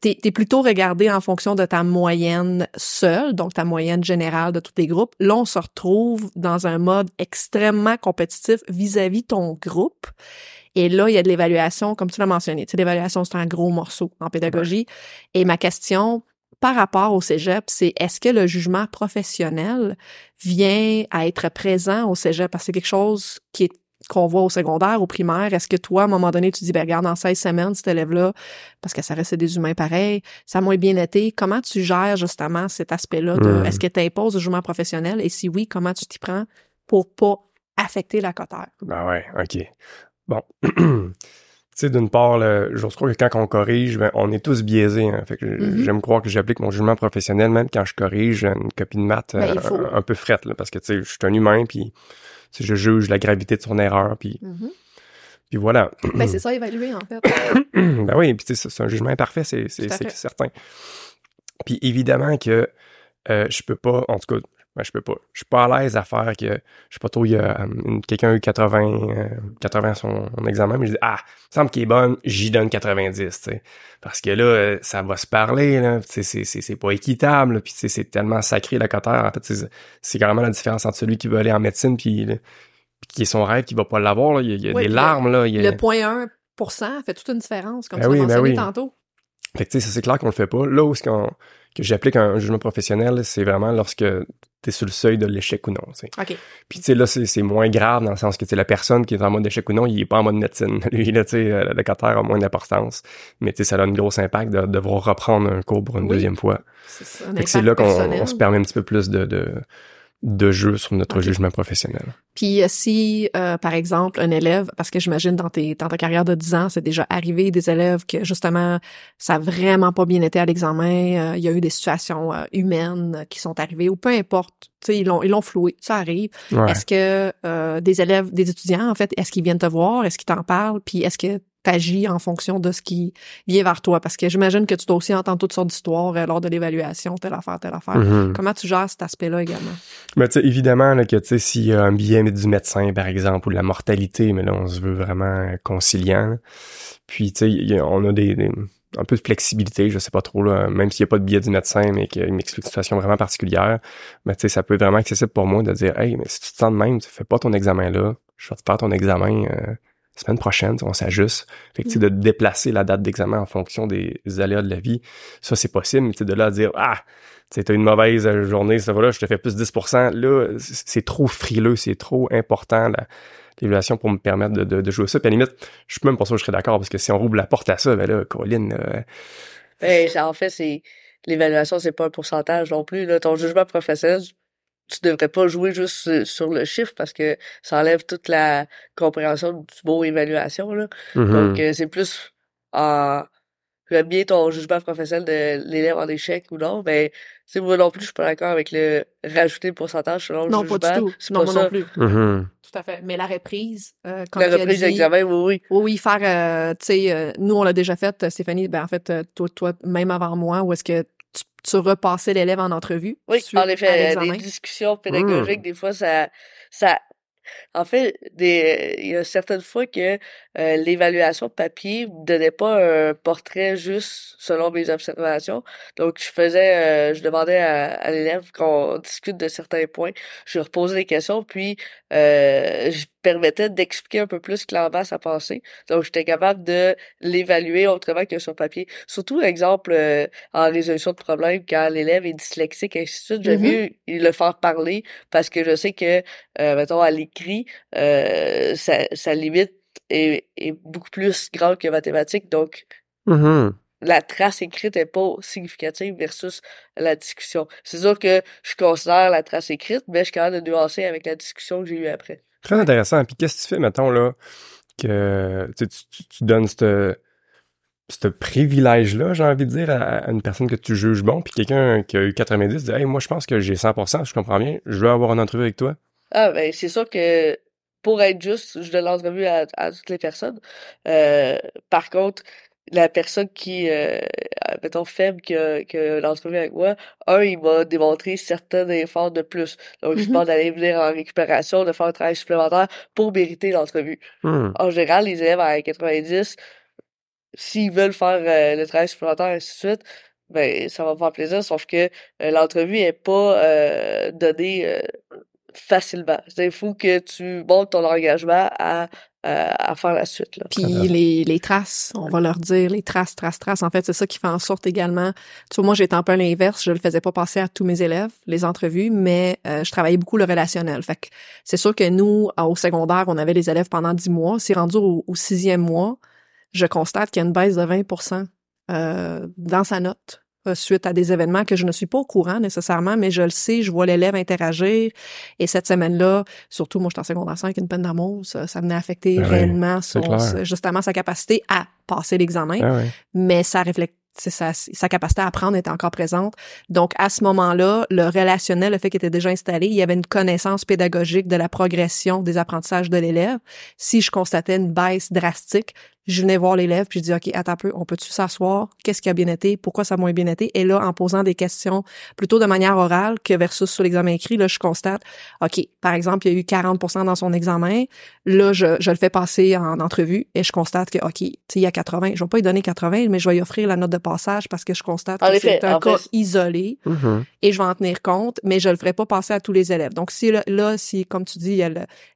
T'es es plutôt regardé en fonction de ta moyenne seule, donc ta moyenne générale de tous les groupes. Là, on se retrouve dans un mode extrêmement compétitif vis-à-vis -vis ton groupe. Et là, il y a de l'évaluation, comme tu l'as mentionné. Tu sais, l'évaluation, c'est un gros morceau en pédagogie. Et ma question par rapport au cégep, c'est est-ce que le jugement professionnel vient à être présent au cégep? Parce que c'est quelque chose qui est qu'on voit au secondaire, au primaire, est-ce que toi, à un moment donné, tu dis, ben regarde, dans 16 semaines, cet élève-là, parce que ça reste des humains pareils, ça a moins bien été, comment tu gères justement cet aspect-là de, est-ce que tu imposes le jugement professionnel, et si oui, comment tu t'y prends pour pas affecter la cotère? Ben ouais, OK. Bon. [CLEARS THROAT] sais, d'une part, je crois que quand on corrige, ben, on est tous biaisés. Hein. Fait que mm-hmm. j'aime croire que j'applique mon jugement professionnel, même quand je corrige une copie de maths ben, euh, un, peu frette, là, parce que tu sais, je suis un humain, puis je juge la gravité de son erreur, puis mm-hmm. puis voilà. Ben c'est ça, évaluer en fait. [COUGHS] ben oui, puis c'est un jugement imparfait, c'est certain. Puis évidemment que euh, je peux pas, en tout cas, ben, je peux pas. Je suis pas à l'aise à faire que, je sais pas trop, il y a euh, quelqu'un a eu 80, 80 euh, son, examen, mais je dis, ah, il semble qu'il est bonne, j'y donne 90, tu sais. Parce que là, euh, ça va se parler, là, c'est, c'est, c'est pas équitable, puis c'est tellement sacré la cotère. En fait, c'est carrément la différence entre celui qui veut aller en médecine puis, qui est son rêve, qui va pas l'avoir, Il y a, des larmes, là. Le point 1% fait toute une différence, comme ben tu oui, ben oui. tantôt. Fait que, tu sais, c'est clair qu'on le fait pas. Là où ce qu'on, que j'applique un jugement professionnel, c'est vraiment lorsque t'es sur le seuil de l'échec ou non. T'sais. OK. Puis tu sais, là, c'est moins grave dans le sens que la personne qui est en mode échec ou non, il est pas en mode médecine. [LAUGHS] Lui, là, tu sais, le locataire a moins d'importance. Mais tu sais, ça a un gros impact de, devoir reprendre un cours pour une deuxième fois. C'est là qu'on se permet un petit peu plus de, de de jeu sur notre jugement professionnel. Puis euh, si, euh, par exemple, un élève, parce que j'imagine dans, tes, dans ta carrière de 10 ans, c'est déjà arrivé des élèves que justement, ça a vraiment pas bien été à l'examen, euh, il y a eu des situations humaines qui sont arrivées, ou peu importe, tu sais, ils l'ont, ils l'ont floué, ça arrive. Est-ce que des élèves, des étudiants, en fait, est-ce qu'ils viennent te voir, est-ce qu'ils t'en parlent, puis est-ce que t'agis en fonction de ce qui vient vers toi. Parce que j'imagine que tu dois aussi entendre toutes sortes d'histoires euh, lors de l'évaluation, telle affaire, telle affaire. Mm-hmm. Comment tu gères cet aspect-là également? Mais tu sais, évidemment là, que tu sais, s'il y a un billet du médecin, par exemple, ou de la mortalité, mais là, on se veut vraiment conciliant. Puis, tu sais, on a des, un peu de flexibilité, je sais pas trop, là, même s'il n'y a pas de billet du médecin, mais qu'il m'explique une situation vraiment particulière, mais tu sais, ça peut être vraiment accessible pour moi de dire Hey, mais si tu te sens de même, tu fais pas ton examen là, je vais te faire ton examen euh, semaine prochaine, on s'ajuste. Fait que, de déplacer la date d'examen en fonction des aléas de la vie, ça, c'est possible. Mais de là à dire, ah, tu as une mauvaise journée, ça va là, je te fais plus 10%. Là, c'est trop frileux, c'est trop important, l'évaluation pour me permettre de, jouer ça. Puis à la limite, je suis même pas sûr que je serais d'accord, parce que si on rouvre la porte à ça, ben là, Colline... Euh... Ben, en fait, c'est... L'évaluation, c'est pas un pourcentage non plus. Là. Ton jugement professionnel, tu devrais pas jouer juste sur le chiffre parce que ça enlève toute la compréhension du mot évaluation. Là. Mm-hmm. Donc, euh, c'est plus en bien ton jugement professionnel de l'élève en échec ou non, mais c'est moi non plus, je suis pas d'accord avec le rajouter le pourcentage selon non, le jugement. Pas du tout. Non, pas moi non plus. Mm-hmm. Tout à fait. Mais la reprise, euh, quand La reprise d'examen, oui, oui. Oui, oui, faire, euh, tu sais, euh, nous, on l'a déjà fait, Stéphanie, ben en fait, toi, toi, même avant moi, où est-ce que tu repassais l'élève en entrevue. Oui, en effet, des discussions pédagogiques, mmh. des fois, ça, ça, En fait, des, il y a certaines fois que euh, l'évaluation papier ne donnait pas un portrait juste selon mes observations. Donc, je faisais, euh, je demandais à, l'élève qu'on discute de certains points. Je leur posais des questions, puis euh, je permettais d'expliquer un peu plus clairement sa pensée. Donc, j'étais capable de l'évaluer autrement que sur papier. Surtout, exemple, en résolution de problèmes, quand l'élève est dyslexique, et ainsi de suite, j'aime mm-hmm. mieux le faire parler parce que je sais que, mettons, à l'écrit, sa, limite est, beaucoup plus grande que mathématique. Donc, mm-hmm. la trace écrite est pas significative versus la discussion. C'est sûr que je considère la trace écrite, mais je suis capable de nuancer avec la discussion que j'ai eue après. Très intéressant. Puis qu'est-ce que tu fais, mettons, là, que tu, tu, donnes ce privilège-là, j'ai envie de dire, à, une personne que tu juges bon, puis quelqu'un qui a eu 90 dit Hey, moi, je pense que j'ai 100%, je comprends bien, je veux avoir une entrevue avec toi. Ah, ben, c'est sûr que pour être juste, je donne l'entrevue à, à toutes les personnes. Euh, par contre, la personne qui, euh, mettons, faible qui a, qui a l'entrevue avec moi, un, il m'a démontré certains efforts de plus. Donc, je mm-hmm. pense d'aller venir en récupération, de faire un travail supplémentaire pour mériter l'entrevue. Hmm. En général, les élèves à 90, s'ils veulent faire euh, le travail supplémentaire, et ainsi de suite, ben, ça va me faire plaisir, sauf que euh, l'entrevue est pas euh, donnée facilement. Il faut que tu montes ton engagement à, à faire la suite. Là. Puis les, les traces, on va leur dire les traces, traces, traces. En fait, c'est ça qui fait en sorte également. Tu vois, moi, j'étais un peu l'inverse. Je le faisais pas passer à tous mes élèves, les entrevues, mais euh, je travaillais beaucoup le relationnel. Fait que c'est sûr que nous, au secondaire, on avait les élèves pendant dix mois. C'est rendu au, sixième mois, je constate qu'il y a une baisse de 20% euh, dans sa note euh, suite à des événements que je ne suis pas au courant nécessairement, mais je le sais, je vois l'élève interagir. Et cette semaine-là, surtout moi, je suis en secondaire 5, une peine d'amour, ça, ça venait affecter ben réellement son, justement sa capacité à passer l'examen. Ben mais ça reflète sa, sa capacité à apprendre était encore présente. Donc, à ce moment-là, le relationnel, le fait qu'il était déjà installé, il y avait une connaissance pédagogique de la progression des apprentissages de l'élève. Si je constatais une baisse drastique, je venais voir l'élève puis je dis OK, attends un peu, on peut-tu s'asseoir? Qu'est-ce qui a bien été? Pourquoi ça a moins bien été? Et là, en posant des questions plutôt de manière orale que versus sur l'examen écrit, là, je constate OK, par exemple, il y a eu 40% dans son examen. Là, je, je le fais passer en entrevue et je constate que OK, il y a 80. Je vais pas lui donner 80, mais je vais lui offrir la note de passage parce que je constate que c'est un cas isolé mm-hmm. et je vais en tenir compte, mais je le ferai pas passer à tous les élèves. Donc si là, si comme tu dis, il y a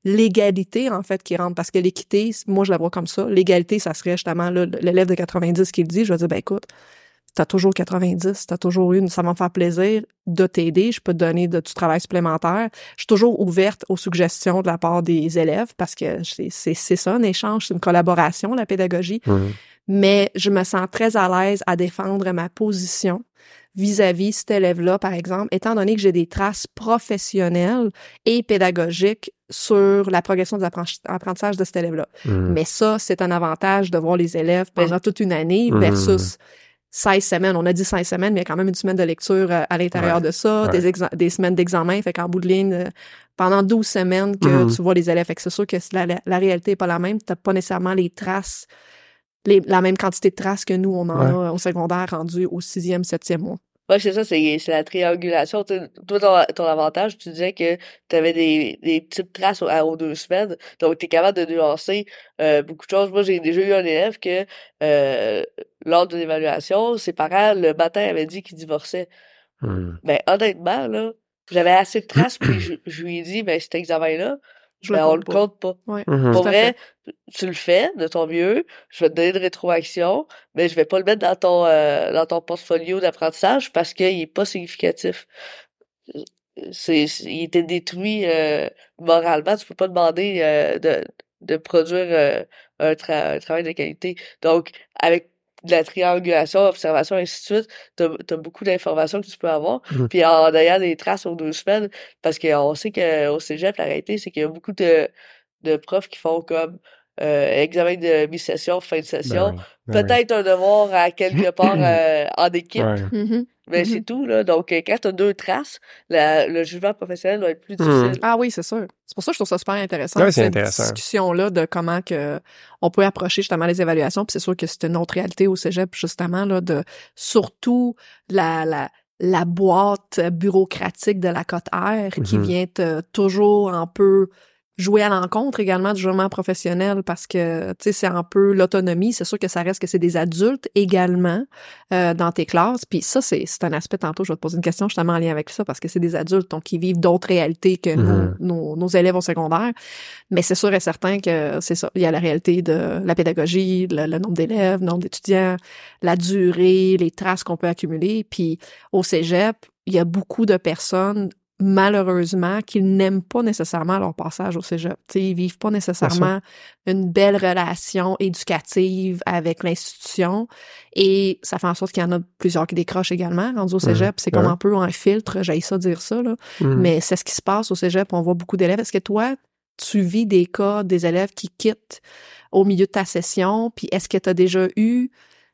l'égalité en fait qui rentre parce que l'équité, moi je la vois comme ça, l'égalité ça serait justement l'élève de 90 qui le dit, je vais dire, ben écoute, t'as toujours 90, t'as toujours une, ça va me faire plaisir de t'aider, je peux te donner de, du travail supplémentaire. Je suis toujours ouverte aux suggestions de la part des élèves parce que c'est ça, un échange, c'est une collaboration, la pédagogie. Mais je me sens très à l'aise à défendre ma position vis-à-vis cet élève-là, par exemple, étant donné que j'ai des traces professionnelles et pédagogiques sur la progression des apprentissages de cet élève-là. Hmm. Mais ça, c'est un avantage de voir les élèves pendant toute une année hmm. versus 16 semaines. On a dit 16 semaines, mais il y a quand même une semaine de lecture euh, à l'intérieur de ça, des, des semaines d'examen. Fait qu'en bout de ligne, euh, pendant 12 semaines que hmm. tu vois les élèves. Fait que c'est sûr que la, la, réalité est pas la même. T'as pas nécessairement les traces la même quantité de traces que nous, on en a au secondaire rendu au sixième, septième mois. Oui, c'est ça, c'est, la triangulation. Toi, ton, avantage, tu disais que tu avais des, des petites traces aux, deux semaines, donc tu es capable de nuancer euh, beaucoup de choses. Moi, j'ai déjà eu un élève que, euh, lors de l'évaluation, ses parents, le matin, avaient dit qu'il divorçait. Hmm. Ben, honnêtement, là, j'avais assez de traces, puis je, je, lui ai dit, ben, cet examen-là, je ben, on le compte pas. Mhm. Pour vrai, tu le fais de ton mieux, je vais te donner de rétroaction, mais je vais pas le mettre dans ton euh, dans ton portfolio d'apprentissage parce qu'il est pas significatif. C'est, il était détruit euh, moralement, tu peux pas demander euh, de, de produire un, travail de qualité. Donc, avec de la triangulation, observation, ainsi de suite, t'as as beaucoup d'informations que tu peux avoir. Mmh. Puis en ayant des traces aux deux semaines, parce qu'on sait qu'au cégep, la réalité, c'est qu'il y a beaucoup de, de profs qui font comme euh, examen de mi-session, fin de session. Ben ben Peut-être un devoir à quelque part [CLEARS THROAT] euh, en équipe. Mm-hmm. Mais c'est mm-hmm. tout, là. Donc, euh, quand tu as deux traces, le jugement professionnel va être plus mm. difficile. Ah oui, c'est sûr. C'est pour ça que je trouve ça super intéressant. cette discussion-là de comment que on peut approcher justement les évaluations. Puis c'est sûr que c'est une autre réalité au cégep, justement, là, de surtout la, la, la boîte bureaucratique de la cote R qui Mm-hmm. vient toujours un peu jouer à l'encontre également du jugement professionnel parce que, tu sais, c'est un peu l'autonomie. C'est sûr que ça reste que c'est des adultes également euh, dans tes classes. Puis ça, c'est, c'est un aspect, tantôt, je vais te poser une question justement en lien avec ça parce que c'est des adultes, donc ils vivent d'autres réalités que nos, Mhm. nos, nos élèves au secondaire. Mais c'est sûr et certain que c'est ça. Il y a la réalité de la pédagogie, le, le nombre d'élèves, le nombre d'étudiants, la durée, les traces qu'on peut accumuler. Puis au cégep, il y a beaucoup de personnes malheureusement qui n'aiment pas nécessairement leur passage au cégep. T'sais, ils vivent pas nécessairement une belle relation éducative avec l'institution et ça fait en sorte qu'il y en a plusieurs qui décrochent également rendus au cégep. C'est comme un peu un filtre, j'ai ça dire ça, là. Mhm. mais c'est ce qui se passe au cégep. On voit beaucoup d'élèves. Est-ce que toi, tu vis des cas des élèves qui quittent au milieu de ta session? Puis est-ce que tu as déjà eu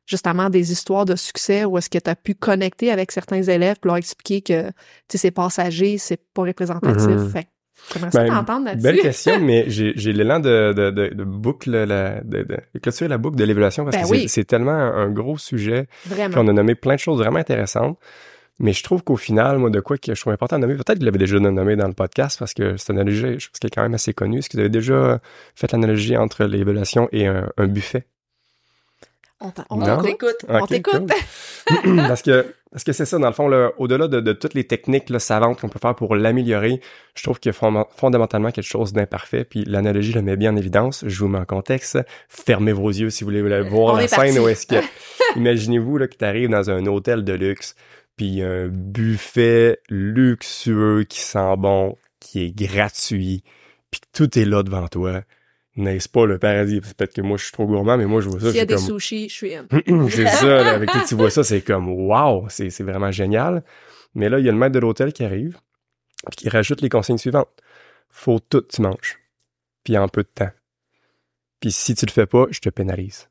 justement des histoires de succès ou est-ce que tu as pu connecter avec certains élèves pour leur expliquer que tu sais, c'est passager, c'est pas représentatif? Mhm. Fait j'aimerais ça Ben, t'entendre là-dessus. Belle question, [LAUGHS] mais j'ai l'élan de, de, de, de boucle, la, de, de, de clôturer la boucle de l'évaluation parce Ben que oui. c'est- tellement un, gros sujet. Puis Vraiment. on a nommé plein de choses vraiment intéressantes. Mais je trouve qu'au final, moi, de quoi que je trouve important de nommer, peut-être que vous l'avez déjà nommé dans le podcast parce que cette analogie, je pense qu'elle est quand même assez connue. Est-ce que vous avez déjà fait l'analogie entre l'évaluation et un, un buffet? On t'écoute. On t'écoute. cool. [LAUGHS] parce que parce que c'est ça, dans le fond, là, au-delà de, de toutes les techniques là, savantes qu'on peut faire pour l'améliorer, je trouve qu'il y a fond- fondamentalement quelque chose d'imparfait. Puis l'analogie le met bien en évidence. Je vous mets en contexte. Fermez vos yeux si vous voulez voir On la est scène où est-ce que. [LAUGHS] Imaginez-vous que tu arrives dans un hôtel de luxe, puis un buffet luxueux qui sent bon, qui est gratuit, puis tout est là devant toi. N'est-ce pas le paradis? Peut-être que moi je suis trop gourmand, mais moi je vois ça, S'il y a des comme sushis, je suis in. [CLEARS THROAT] c'est ça, là, avec tu vois ça, c'est comme wow, c'est vraiment génial. Mais là, il y a le maître de l'hôtel qui arrive, puis qui rajoute les consignes suivantes. Faut tout tu manges, puis en peu de temps. Puis si tu le fais pas, je te pénalise.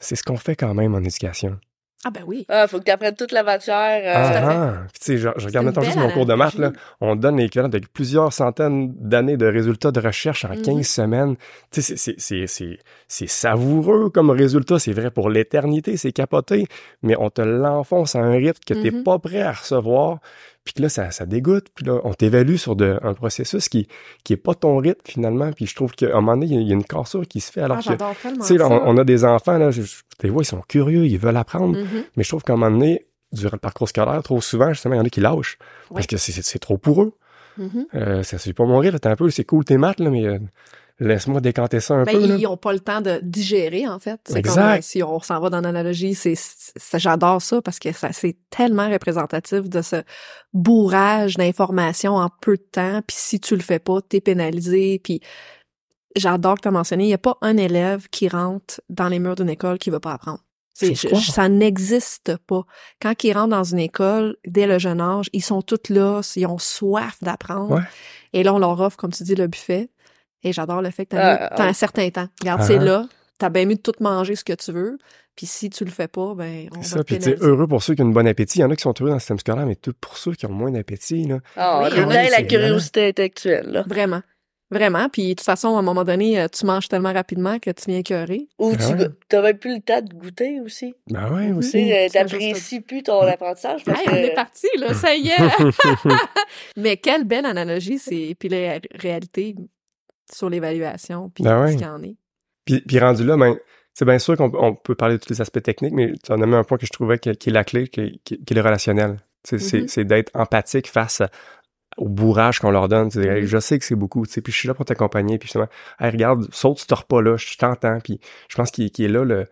C'est ce qu'on fait quand même en éducation. Ah ben oui. Ah, faut que tu apprennes toute la matière. euh. Ah, ah. Puis tu sais, je, je regarde maintenant juste mon cours de maths, là. On donne l'équivalent de plusieurs centaines d'années de résultats de recherche en 15 Mhm. semaines. Tu sais, c'est- c'est- c'est- c'est c'est savoureux comme résultat. C'est vrai pour l'éternité, c'est capoté. Mais on te l'enfonce à un rythme que t'es Mhm. pas prêt à recevoir. Puis que là, ça, ça dégoûte. Puis là, on t'évalue sur de, un processus qui, qui est pas ton rythme, finalement. Puis je trouve qu'à un moment donné, il y a- il y, a une cassure qui se fait. Alors Ah, que, j'adore tellement tu sais, on, on a des enfants, là, je, les vois, ils sont curieux, ils veulent apprendre. Mhm. Mais je trouve qu'à un moment donné, durant le parcours scolaire, trop souvent, justement, il y en a qui lâchent. Parce que c'est- trop pour eux. Mhm. Euh, ça suit pas mon rythme. T'es un peu, c'est cool tes maths, là, mais euh, laisse-moi décanter ça un Ben, peu. ils n'ont pas le temps de digérer, en fait. C'est Exact. comme si on s'en va dans l'analogie, c'est, j'adore ça parce que ça, c'est tellement représentatif de ce bourrage d'informations en peu de temps. Puis si tu le fais pas, t'es pénalisé. Puis j'adore que tu as mentionné, il n'y a pas un élève qui rentre dans les murs d'une école qui veut pas apprendre. Je je- ça n'existe pas. Quand ils rentrent dans une école, dès le jeune âge, ils sont tous là, ils ont soif d'apprendre. Ouais. Et là, on leur offre, comme tu dis, le buffet. Et j'adore le fait que t'as, Ah, mis- ah. un certain temps. Regarde, Ah. c'est là. T'as bien mieux de tout manger ce que tu veux. Puis si tu le fais pas, ben, on C'est va ça, te puis tu sais, pénaliser. heureux pour ceux qui ont un bon appétit. Il y en a qui sont heureux dans le système scolaire, mais tout pour ceux qui ont moins d'appétit, là. Ah, Oui, on a la curiosité intellectuelle, là. Vraiment. Vraiment. Puis de toute façon, à un moment donné, euh, tu manges tellement rapidement que tu viens écœuré. Ou Ah tu ouais. t'as même plus le temps de goûter aussi. Ben ouais, Tu aussi. sais, euh, Ça, t'apprécies plus ton apprentissage parce Hey, que... on est parti, là, ça y est! [LAUGHS] [LAUGHS] Mais quelle belle analogie, c'est, puis la ré- réalité sur l'évaluation, puis Ben ouais. ce qu'il y en est. Puis, puis rendu là, ben, c'est bien sûr qu'on on peut parler de tous les aspects techniques, mais tu en as mis un point que je trouvais qui est la clé, qui, qui- qui est le relationnel. Sais, C'est d'être empathique face à- au bourrage qu'on leur donne. Hey, Mhm. Je sais que c'est beaucoup, tu sais, puis je suis là pour t'accompagner, puis justement, hey, regarde, saute ce repas-là, je t'entends, puis je pense qu'il qu'il est là le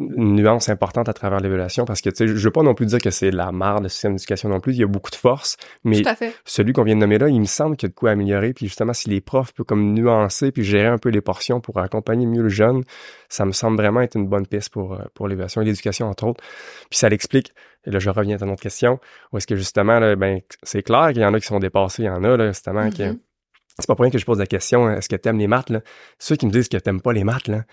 une nuance importante à travers l'évaluation parce que tu sais je veux pas non plus dire que c'est la marre le système d'éducation non plus il y a beaucoup de force mais celui qu'on vient de nommer là, il me semble qu'il y a de quoi améliorer. Puis justement, si les profs peuvent comme nuancer puis gérer un peu les portions pour accompagner mieux le jeune, ça me semble vraiment être une bonne piste pour, euh, pour l'évaluation et l'éducation, entre autres. Puis ça l'explique, et là je reviens à ton autre question, où est-ce que justement, là, ben, c'est clair qu'il y en a qui sont dépassés, il y en a, là, justement, qui... Mhm. C'est pas pour rien que je pose la question, est-ce que t'aimes les maths, là? Ceux qui me disent que t'aimes pas les maths, là,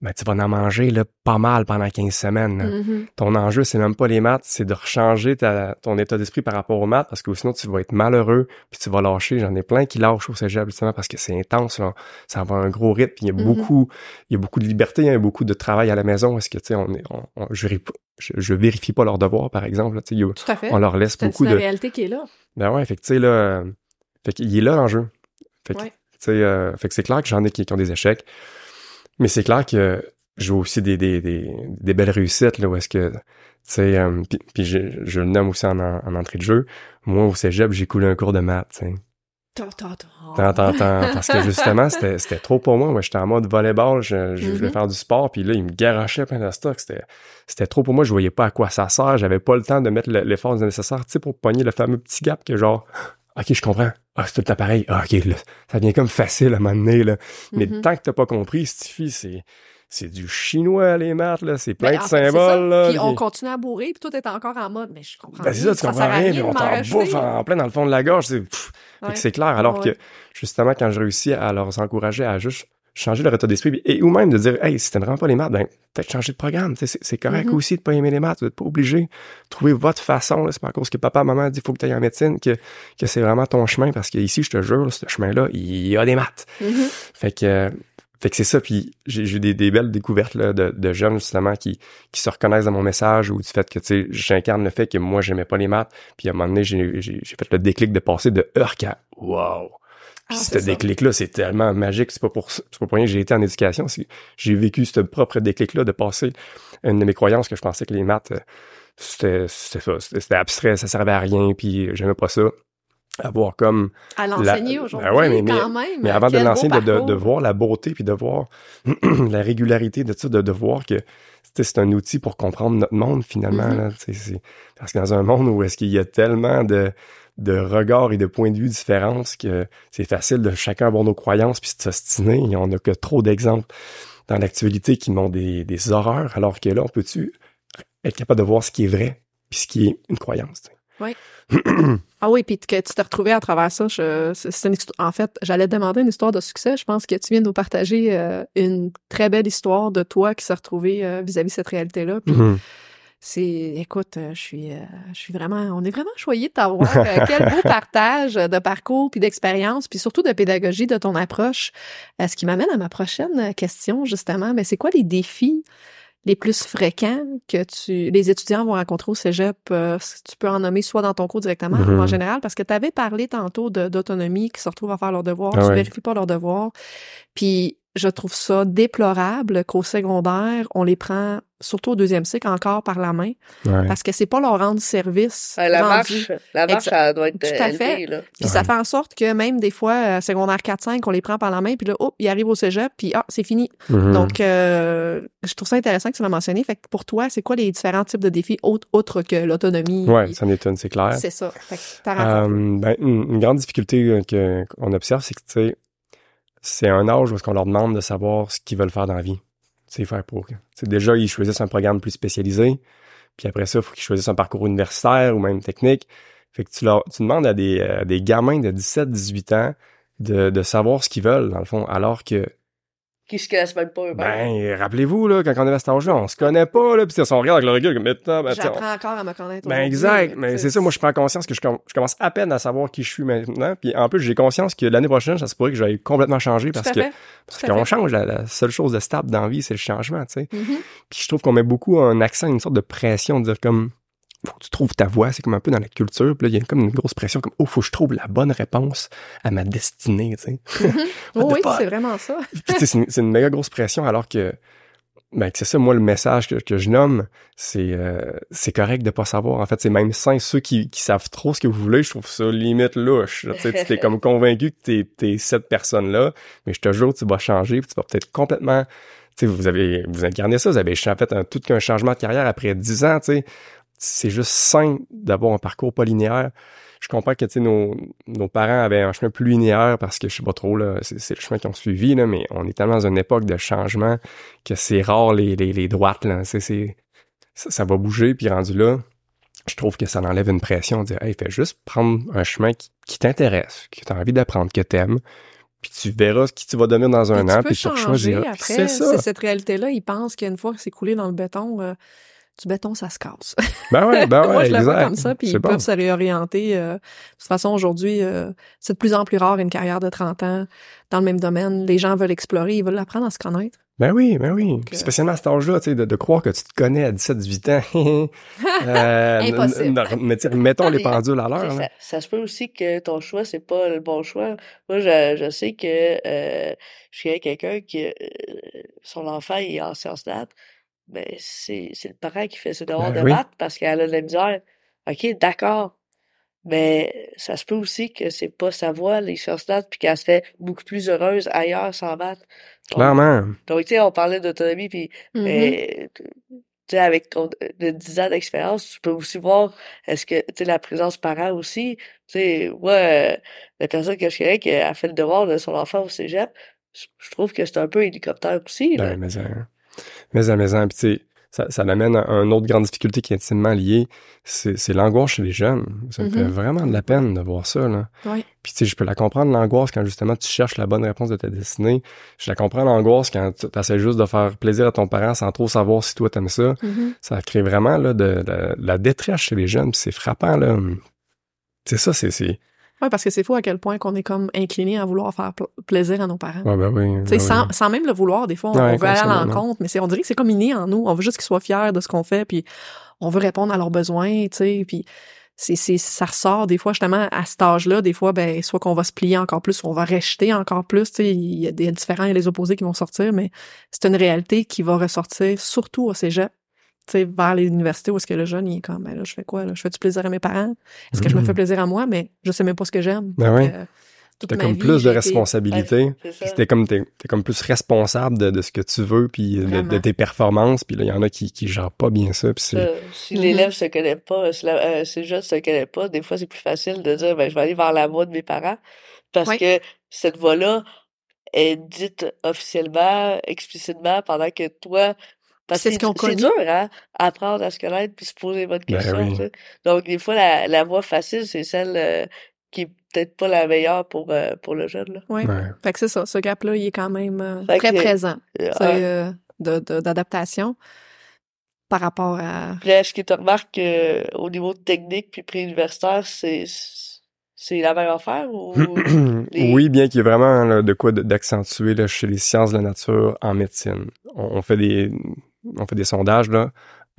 ben, tu vas en manger, là, pas mal pendant 15 semaines, Mhm. ton enjeu, c'est même pas les maths, c'est de rechanger ta, ton état d'esprit par rapport aux maths, parce que sinon tu vas être malheureux, puis tu vas lâcher. J'en ai plein qui lâchent au cégep, justement, parce que c'est intense, là. Ça va à un gros rythme, puis il y a Mhm. beaucoup, il y a beaucoup de liberté, il y a beaucoup de travail à la maison. Est-ce que, tu sais, on est, on, on- je, vérifie- je, vérifie pas leurs devoirs, par exemple, là, tu sais, il Tout à fait. on leur laisse C'est beaucoup la de... réalité qui est là. Ben ouais, fait que, tu sais, là, fait qu'il est là l'enjeu. Fait que, Ouais. euh, fait que c'est clair que j'en ai qui, qui ont des échecs, mais c'est clair que je vois aussi des, des, des, des belles réussites, là, où est-ce que, tu sais, euh, puis, puis je, je le nomme aussi en, en, en entrée de jeu. Moi, au cégep, j'ai coulé un cours de maths, tu sais. Ta, ta, ta. Tant, tant, tant, parce que justement, c'était, c'était trop pour moi. Moi, j'étais en mode volleyball, je, je voulais Mhm. faire du sport, puis là, il me garochait plein de stock. C'était, c'était trop pour moi. Je voyais pas à quoi ça sert. J'avais pas le temps de mettre le- l'effort nécessaire, tu sais, pour pogner le fameux petit gap que genre, OK, je comprends. Ah, c'est tout le temps pareil. Ah, OK, là, ça devient comme facile à un moment donné, là. Mais Mhm. tant que t'as pas compris, Stifi, c'est, c'est du chinois, les maths, là. C'est plein Ben, de symboles, là. Puis on continue à bourrer, puis tout est encore en mode. Mais je comprends. ben, c'est ça, tu comprends rien, puis de on t'en bouffe en plein dans le fond de la gorge. C'est, Ouais. clair. Alors Ouais. que, justement, quand je réussis à leur encourager à juste changer leur état d'esprit, et ou même de dire, hey, si t'aimes vraiment pas les maths, ben, peut-être changer de programme. C'est, correct Mhm. aussi de pas aimer les maths. Vous êtes pas obligé. Trouvez votre façon. là. C'est pas à cause que papa, maman dit, faut que tu ailles en médecine, que, que c'est vraiment ton chemin. Parce que ici, je te jure, ce chemin-là, il y a des maths. Mhm. Fait que, fait que c'est ça. Puis j'ai eu des, des belles découvertes là, de, de jeunes justement qui, qui se reconnaissent dans mon message ou du fait que tu sais, j'incarne le fait que moi j'aimais pas les maths. Puis à un moment donné, j'ai fait le déclic de passer de Urk à wow. Puis Ah, ce déclic-là, c'est tellement magique. C'est pas pour c'est pas pour rien que j'ai été en éducation. J'ai vécu ce propre déclic-là de passer une de mes croyances que je pensais que les maths euh, c'était c'était ça, c'était abstrait, ça servait à rien. Puis j'aimais pas ça. Avoir comme À l'enseigner La- aujourd'hui, Ben ouais, mais- quand même. mais avant de lancer, de, de, de voir la beauté puis de voir [CLEARS THROAT] la régularité de ça, de, de voir que c'est un outil pour comprendre notre monde finalement. Mhm. là, parce que dans un monde où est-ce qu'il y a tellement de, de regards et de points de vue différents que c'est facile de chacun avoir nos croyances puis de s'ostiner. Et on n'a que trop d'exemples dans l'actualité qui montrent des, des horreurs, alors que là, on peut-tu être capable de voir ce qui est vrai puis ce qui est une croyance. sais? [CLEARS THROAT] Ah oui, puis que tu t'es retrouvé à travers ça. je- c'est une en fait, j'allais te demander une histoire de succès. Je pense que tu viens de nous partager euh, une très belle histoire de toi qui s'est retrouvé euh, vis-à-vis de cette réalité-là. Puis Mhm. C'est, écoute, euh, je suis, euh, je suis vraiment, on est vraiment choyé de t'avoir. Euh, quel beau [LAUGHS] partage de parcours puis d'expérience, puis surtout de pédagogie de ton approche. Ce qui m'amène à ma prochaine question justement. Mais c'est quoi les défis les plus fréquents que tu, les étudiants vont rencontrer au cégep, euh, si tu peux en nommer soit dans ton cours directement ou en général, parce que tu avais parlé tantôt d'autonomie, qui se retrouvent à faire leurs devoirs, Ah tu ouais. vérifies pas leurs devoirs. Puis je trouve ça déplorable qu'au secondaire, on les prend, surtout au deuxième cycle, encore par la main, Ouais. parce que c'est pas leur rendre service. Ouais, la rendu. marche, la marche, elle doit être Tout à élevée, fait. là. Puis ça fait en sorte que même des fois, euh, secondaire 4-5, on les prend par la main, puis là, hop, ils arrivent au cégep, puis ah, c'est fini. Mhm. Donc, euh, je trouve ça intéressant que tu l'as mentionné. Fait que pour toi, c'est quoi les différents types de défis autres, autres que l'autonomie? ouais, puis- ça m'étonne, c'est clair. C'est ça. Fait que. Euh, ben, une, une grande difficulté que, qu'on observe, c'est que, tu sais, c'est un âge où qu'on leur demande de savoir ce qu'ils veulent faire dans la vie. C'est faire pour. Sais, déjà, ils choisissent un programme plus spécialisé. Puis après ça, il faut qu'ils choisissent un parcours universitaire ou même technique. Fait que tu leur, tu demandes à des, à des gamins de 17, 18 ans de, de savoir ce qu'ils veulent, dans le fond, alors que Qui se connaissent même pas eux-mêmes. ben, rappelez-vous, là, quand on est à cet âge-là, on se connaît pas, là, pis si on regarde avec le recul, comme, attends, ben, J'apprends encore à me connaître. ben exact, mais c'est ça, moi je prends conscience que je, com- je commence à peine à savoir qui je suis maintenant, puis en plus j'ai conscience que l'année prochaine, ça se pourrait que j'aille complètement changer parce que parce qu'on change, la, la seule chose de stable dans la vie, c'est le changement, tu sais. Mhm. Puis je trouve qu'on met beaucoup un accent, une sorte de pression, de dire comme faut que tu trouves ta voie, c'est comme un peu dans la culture, puis là il y a comme une grosse pression comme oh faut que je trouve la bonne réponse à ma destinée, tu sais. [LAUGHS] The oui, c'est vraiment ça. [LAUGHS] Puis, tu sais, c'est une, méga grosse pression alors que ben c'est ça moi le message que, que je nomme c'est euh, c'est correct de pas savoir. En fait c'est même sain ceux qui, qui savent trop ce que vous voulez. Je trouve ça limite louche là. tu t'es comme [LAUGHS] convaincu que t'es t'es cette personne là mais je te jure tu vas changer puis tu vas peut-être complètement tu sais vous avez vous incarnez ça vous avez en fait un, tout qu'un changement de carrière après 10 ans tu sais c'est juste sain d'avoir un parcours pas linéaire je comprends que nos, nos parents avaient un chemin plus linéaire parce que je sais pas trop là, c'est, le chemin qu'ils ont suivi là, mais on est tellement dans une époque de changement que c'est rare les, les, les droites là. Ça, ça va bouger puis rendu là, je trouve que ça enlève une pression de dire hey fais juste prendre un chemin qui, qui t'intéresse, que tu as envie d'apprendre, que t'aimes, puis tu verras ce qui tu vas devenir dans un an, puis tu choisiras. C'est ça. C'est cette réalité-là. Ils pensent qu'une fois que c'est coulé dans le béton, euh, du béton, ça se casse. [LAUGHS] Ben ouais, ben ouais, Moi, je le vois exact. comme ça, puis ils bon. peuvent se réorienter. euh, de toute façon, aujourd'hui, euh, c'est de plus en plus rare une carrière de 30 ans dans le même domaine. Les gens veulent explorer, ils veulent apprendre à se connaître. Ben oui, ben oui. Donc, euh, Spécialement à cet âge-là, tu sais, de, de croire que tu te connais à 17-18 ans. [LAUGHS] Euh, [LAUGHS] Impossible. Mais mettons les pendules à l'heure. ça, ça se peut aussi que ton choix, c'est pas le bon choix. Moi, je, je sais que euh, je connais quelqu'un qui, euh, son enfant il est en sciences nat, ben c'est c'est le parent qui fait ses devoirs Ben de oui. maths parce qu'elle a de la misère. OK, d'accord. Mais ça se peut aussi que c'est pas sa voie, les sciences nat, puis qu'elle se fait beaucoup plus heureuse ailleurs sans maths. Donc, Clairement. donc tu sais, on parlait d'autonomie, puis mais, tu sais, avec ton de 10 ans d'expérience, tu peux aussi voir est-ce que, tu sais, la présence parent aussi, tu sais, moi, euh, la personne que je connais qui a fait le devoir de son enfant au cégep, je trouve que c'est un peu hélicoptère aussi, là. Ben, mais, hein. Mais, hein, mais, hein. Puis tu sais, ça, ça l'amène à une autre grande difficulté qui est intimement liée, c'est c'est l'angoisse chez les jeunes. Ça me fait Mhm. vraiment de la peine de voir ça, là. Oui. Puis tu sais, je peux la comprendre, l'angoisse, quand justement tu cherches la bonne réponse de ta destinée. Je la comprends, l'angoisse, quand tu essaies juste de faire plaisir à ton parent sans trop savoir si toi t'aimes ça. Mhm. Ça crée vraiment là, de, la- la détresse chez les jeunes, c'est frappant, là. C'est ça, c'est... Ouais, parce que c'est fou à quel point qu'on est comme incliné à vouloir faire pl- plaisir à nos parents. Ouais, ben oui. Ben sans, oui. sans même le vouloir, des fois, on, Ouais, on veut aller à l'encontre, mais c'est, on dirait que c'est comme inné en nous. On veut juste qu'ils soient fiers de ce qu'on fait, puis on veut répondre à leurs besoins, tu sais, puis c'est, c'est, ça ressort des fois, justement, à cet âge-là, des fois, ben, soit qu'on va se plier encore plus, ou on va rejeter encore plus, tu sais, il y a des différents et les opposés qui vont sortir, mais c'est une réalité qui va ressortir surtout au cégep, vers les universités où est-ce que le jeune, il est comme, ben là, je fais quoi, là? Je fais du plaisir à mes parents? Est-ce que je me Mhm. fais plaisir à moi? Mais je sais même pas ce que j'aime. Ben Donc, oui. euh, T'as comme vie, plus de responsabilité. T'es comme t'es, t'es comme plus responsable de, de ce que tu veux puis de, tes performances puis là il y en a qui qui gèrent pas bien ça puis Euh, si Mhm. l'élève se connaît pas, si, la, euh, si le jeune se connaît pas, des fois c'est plus facile de dire ben je vais aller vers la voie de mes parents parce Ouais. que cette voie-là est dite officiellement, explicitement pendant que toi parce C'est que ce qu'on c'est dur hein apprendre à se connaître puis se poser les bonnes Ben questions oui. tu sais. donc des fois la, la voie facile c'est celle euh, qui est peut-être pas la meilleure pour euh, pour le jeune là. Ouais. ouais. Fait que c'est ça, ce gap-là, il est quand même euh, très présent, tu sais, de, de- d'adaptation par rapport à... Puis là, est-ce que tu remarques que, au niveau technique puis pré-universitaire, c'est c'est la même affaire ou [CLEARS THROAT] les- Oui, bien qu'il y ait vraiment là, de quoi de- d'accentuer là, chez les sciences de la nature en médecine. On, on fait des on fait des sondages là.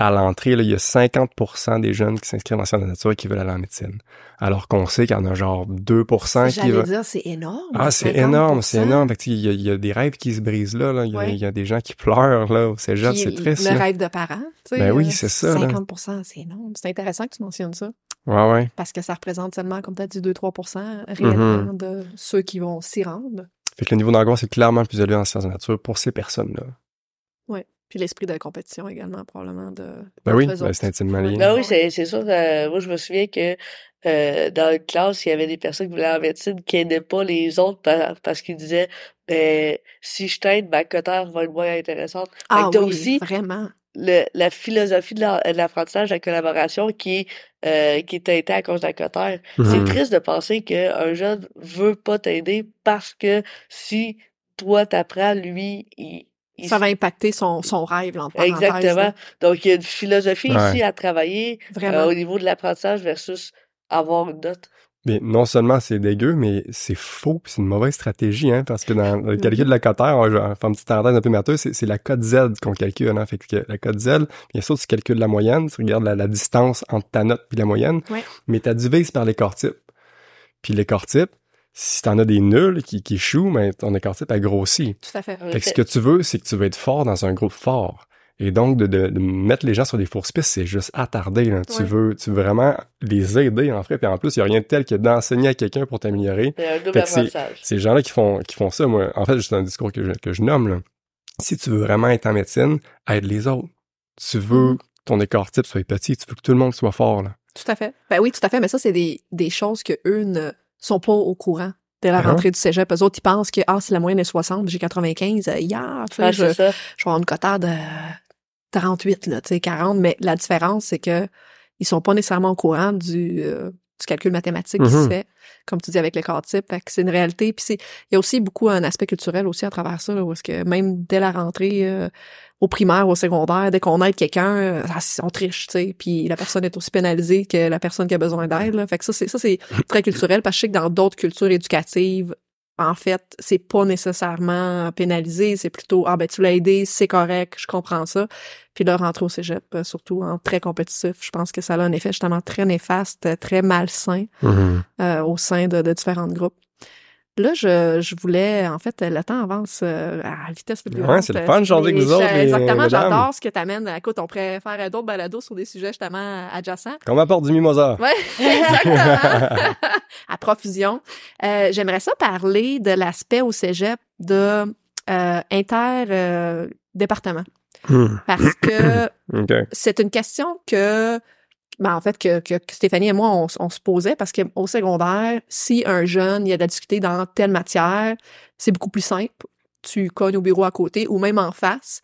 À l'entrée, il y a 50% des jeunes qui s'inscrivent en sciences de la nature qui veulent aller en médecine. Alors qu'on sait qu'il y en a genre 2% qui J'allais veulent. dire, c'est énorme. Ah, c'est 50%. énorme, c'est énorme. Il y, a, il y a des rêves qui se brisent là. là. Il, y a, Ouais. il y a des gens qui pleurent là au cégep, c'est triste. Le là. rêve de parents, tu sais. Ben oui, c'est ça, là. 50% c'est énorme. C'est intéressant que tu mentionnes ça, Ouais, ouais. parce que ça représente seulement, comme tu as dit, 2-3% réellement Mm-hmm. de ceux qui vont s'y rendre. Fait que le niveau d'angoisse est clairement plus élevé en sciences de la nature pour ces personnes-là. Puis l'esprit de compétition également, probablement, de... Ben oui, eux ben, autres. c'est intimement lié. Ben oui, c'est c'est sûr. euh, moi, je me souviens que euh, dans une classe, il y avait des personnes qui voulaient en médecine qui aidaient pas les autres pa- parce qu'ils disaient ben si je t'aide, ma cotère va être moins intéressante. Fait Ah que t'as oui, aussi vraiment. le, la philosophie de la- de l'apprentissage, de la collaboration qui est euh, qui est teintée à cause de la cotère. C'est Mhm. triste de penser qu'un jeune veut pas t'aider parce que si toi t'apprends, lui, il, il Ça va impacter son, son rêve, parenthèse, Exactement. Donc, il y a une philosophie Ouais. ici à travailler euh, Vraiment. au niveau de l'apprentissage versus avoir une note. Mais non seulement c'est dégueu, mais c'est faux, puis c'est une mauvaise stratégie, hein, parce que dans le calcul de la cotère, on va faire une petite parenthèse un peu mateuse, c'est, c'est la cote Z qu'on calcule, hein, fait que la cote Z, bien sûr, tu calcules la moyenne, tu regardes la, la distance entre ta note et la moyenne, Ouais. mais tu divises par l'écart type. Puis l'écart type, si t'en as des nuls qui, qui échouent, ben, ton écart type a grossi. Tout à fait. Fait que ce que tu veux, c'est que tu veux être fort dans un groupe fort. Et donc, de, de, de mettre les gens sur des fausses pistes, c'est juste attardé. Là. Tu, veux, tu veux vraiment les aider, en fait. Puis en plus, il n'y a rien de tel que d'enseigner à quelqu'un pour t'améliorer. C'est. Ces gens-là qui font, qui font ça, moi, en fait, c'est un discours que je, que je nomme. Là. Si tu veux vraiment être en médecine, aide les autres. Tu veux que ton écart type soit petit, tu veux que tout le monde soit fort. Là. Tout à fait. Ben oui, tout à fait. Mais ça, c'est des, des choses que eux ne sont pas au courant dès la non? rentrée du cégep. Eux autres, ils pensent que, ah, si la moyenne est 60, j'ai 95, euh, hier, tu sais, Ah, je, je vais avoir une cotère de 38, là, tu sais, 40. Mais la différence, c'est que ils sont pas nécessairement au courant du, euh, du calcul mathématique qui se Mhm. fait, comme tu dis, avec l'écart type. Fait que c'est une réalité. Puis c'est, il y a aussi beaucoup un aspect culturel aussi à travers ça, là, que même dès la rentrée, euh, au primaire au secondaire, dès qu'on aide quelqu'un, euh, ah, on triche, tu sais, puis la personne est aussi pénalisée que la personne qui a besoin d'aide. là. Fait que ça, c'est ça, c'est très culturel, parce que je sais que dans d'autres cultures éducatives, en fait, c'est pas nécessairement pénalisé, c'est plutôt ah ben tu l'as aidé, c'est correct, je comprends ça. Puis là rentrer au cégep, euh, surtout en très compétitif, je pense que ça a un effet justement très néfaste, très malsain Mhm. euh, au sein de, de différents groupes. Là, je, je voulais, en fait, le temps avance euh, à vitesse Ouais, c'est le fun jaser avec vous autres, Exactement, j'adore ce que t'amènes. Écoute, on pourrait faire d'autres balados sur des sujets justement adjacents. Comme apporte du mimosa. Ouais, [LAUGHS] exactement. [LAUGHS] à profusion. Euh, J'aimerais ça parler de l'aspect au cégep de euh, inter euh, Hmm. parce que [CLEARS THROAT] c'est une question que ben en fait que, que, que Stéphanie et moi on, on se posait parce que au secondaire si un jeune il y a de la difficulté dans telle matière c'est beaucoup plus simple tu cognes au bureau à côté ou même en face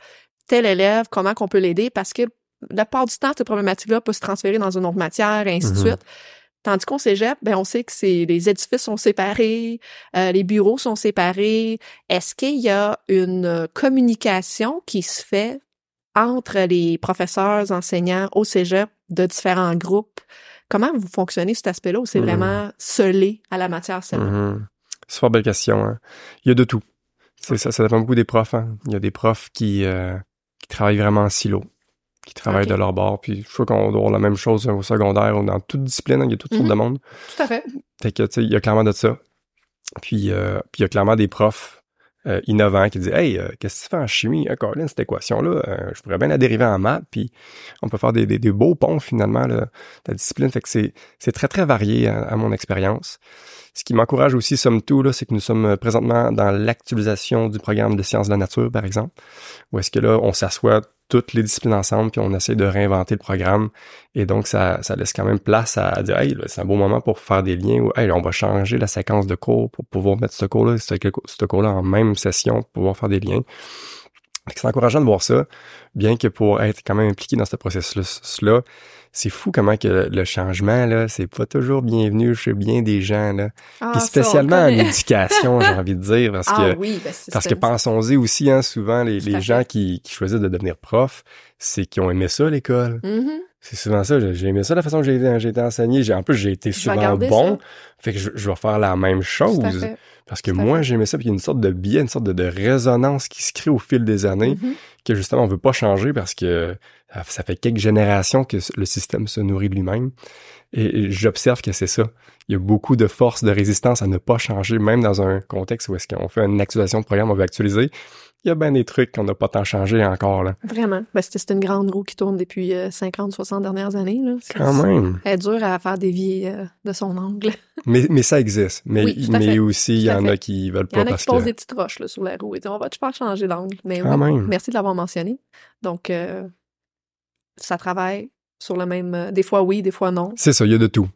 tel élève comment qu'on peut l'aider? Parce que la part du temps cette problématique là peut se transférer dans une autre matière et ainsi de Mhm. suite Tandis qu'on cégep, ben on sait que c'est les édifices sont séparés, euh, les bureaux sont séparés. Est-ce qu'il y a une communication qui se fait entre les professeurs, enseignants au cégep de différents groupes? Comment vous fonctionnez cet aspect-là où c'est Mhm. vraiment scellé à la matière seulement? Mhm. Super belle question. hein. Il y a de tout. C'est ça, ça dépend beaucoup des profs. hein. Il y a des profs qui, euh, qui travaillent vraiment en silo, qui travaillent de leur bord. Puis je trouve qu'on doit avoir la même chose au secondaire ou dans toute discipline. hein. Il y a toutes sortes Mhm. de monde. Tout à fait. Que, il y a clairement de ça. Puis, euh, puis il y a clairement des profs euh, qui disent Hey, euh, qu'est-ce que tu fais en chimie, hein, Colin, cette équation-là? Euh, je pourrais bien la dériver en maths, puis on peut faire des, des, des beaux ponts finalement là, de la discipline. Fait que c'est, c'est très, très varié à, à mon expérience. Ce qui m'encourage aussi, somme tout, là, c'est que nous sommes euh, présentement dans l'actualisation du programme de sciences de la nature, par exemple, où est-ce que là, on s'assoit toutes les disciplines ensemble, puis on essaie de réinventer le programme. Et donc, ça, ça laisse quand même place à, dire, hey, c'est un beau moment pour faire des liens, ou hey, on va changer la séquence de cours pour pouvoir mettre ce cours-là, ce, cours-là en même session, pour pouvoir faire des liens. C'est encourageant de voir ça, bien que pour être quand même impliqué dans ce processus-là, c'est fou comment que le changement, là, c'est pas toujours bienvenu chez bien des gens, là. Ah, Puis spécialement en éducation, j'ai envie de dire, parce ah que oui, ben, parce que pensons-y aussi, hein, souvent, les, les gens qui, qui choisissent de devenir prof, c'est qu'ils ont aimé ça, l'école. Mhm. C'est souvent ça. J'ai aimé ça, la façon que j'ai été, enseigné. J'ai, en plus, j'ai été souvent bon. ça. Fait que je, je vais faire la même chose. Parce que moi, fait. j'ai aimé ça. Puis il y a une sorte de biais, une sorte de, de résonance qui se crée au fil des années Mhm. Que justement, on veut pas changer parce que ça- ça fait quelques générations que le système se nourrit de lui-même. Et j'observe que c'est ça. Il y a beaucoup de force de résistance à ne pas changer, même dans un contexte où est-ce qu'on fait une actualisation de programme, on veut actualiser. Il y a bien des trucs qu'on n'a pas tant changé encore, là. Vraiment. Ben, c'est une grande roue qui tourne depuis euh, 50, 60 dernières années. Là. Quand même. Elle est dure à faire dévier euh, de son angle. [LAUGHS] Mais, mais ça existe. Mais, Oui, mais aussi, il y en a qui veulent Il y en pas a qui posent que... des petites roches là, sur la roue et disent on va te faire changer d'angle? Mais Quand oui, même. merci de l'avoir mentionné. Donc, euh, ça travaille sur le même. euh, des fois oui, des fois non. C'est ça, il y a de tout.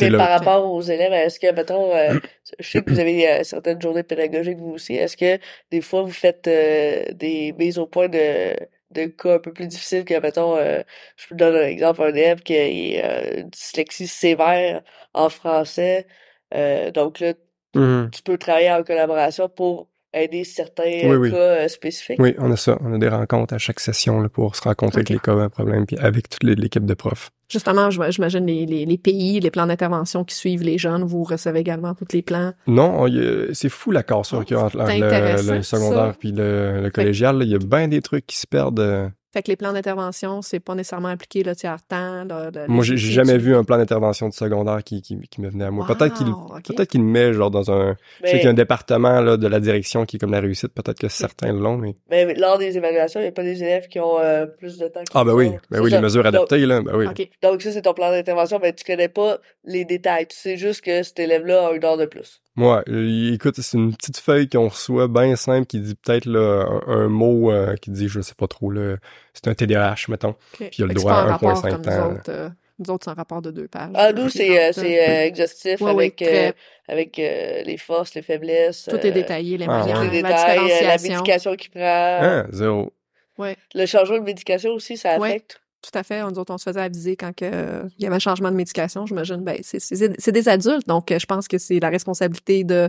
Mais là- par rapport aux élèves, est-ce que, mettons, euh, je sais que vous avez euh, certaines journées pédagogiques vous aussi, est-ce que des fois vous faites euh, des mises au point de, de cas un peu plus difficiles que, mettons, euh, je vous donne un exemple, un élève qui a euh, une dyslexie sévère en français, euh, donc là, Mhm. tu peux travailler en collaboration pour aider certains Oui, euh, oui. cas euh, spécifiques. Oui, on a ça. On a des rencontres à chaque session là, pour se rencontrer avec les cas à problème, puis avec toute l'équipe de profs. Justement, je- j'imagine les, les, les pays, les plans d'intervention qui suivent les jeunes, vous recevez également tous les plans? Non, c'est fou la cassure qu'il y a entre le, secondaire ça. puis le, le collégial. là. Il y a bien des trucs qui se perdent. Fait que les plans d'intervention, c'est pas nécessairement appliqué le tiers-temps. le- le- Moi, j'ai jamais vu un plan d'intervention de secondaire qui, qui, qui me venait à moi. Peut-être qu'il Wow, ok. peut-être qu'il le met genre dans un... Je sais qu'il y a un département là, de la direction qui est comme la réussite. Peut-être que certains [LAUGHS] l'ont, mais... mais lors des évaluations, il n'y a pas des élèves qui ont euh, plus de temps que Ah ben oui, ben oui, ça. les mesures Donc- adaptées, là, ben oui. OK. Donc ça, c'est ton plan d'intervention, mais tu connais pas les détails. Tu sais juste que cet élève-là a une heure de plus. Moi, euh, écoute, c'est une petite feuille qu'on reçoit bien simple qui dit peut-être là, un, un mot euh, qui dit, je sais pas trop, là, c'est un TDAH, mettons. OK. Puis il y a le droit à un rapport 1.5 comme nous temps. autres. euh, nous autres, c'est un rapport de deux pages. Ah, nous, c'est euh, euh, exhaustif Ouais, avec, très- avec euh, les forces, les faiblesses. tout euh, est détaillé, les ah, les détails, la médication qu'il prend. Hein, zéro. Ouais, Le changement de médication aussi, ça Ouais. affecte. Tout à fait. Nous autres, on se faisait aviser quand que, euh, il y avait un changement de médication. J'imagine, ben, c'est- des adultes, donc euh, je pense que c'est la responsabilité de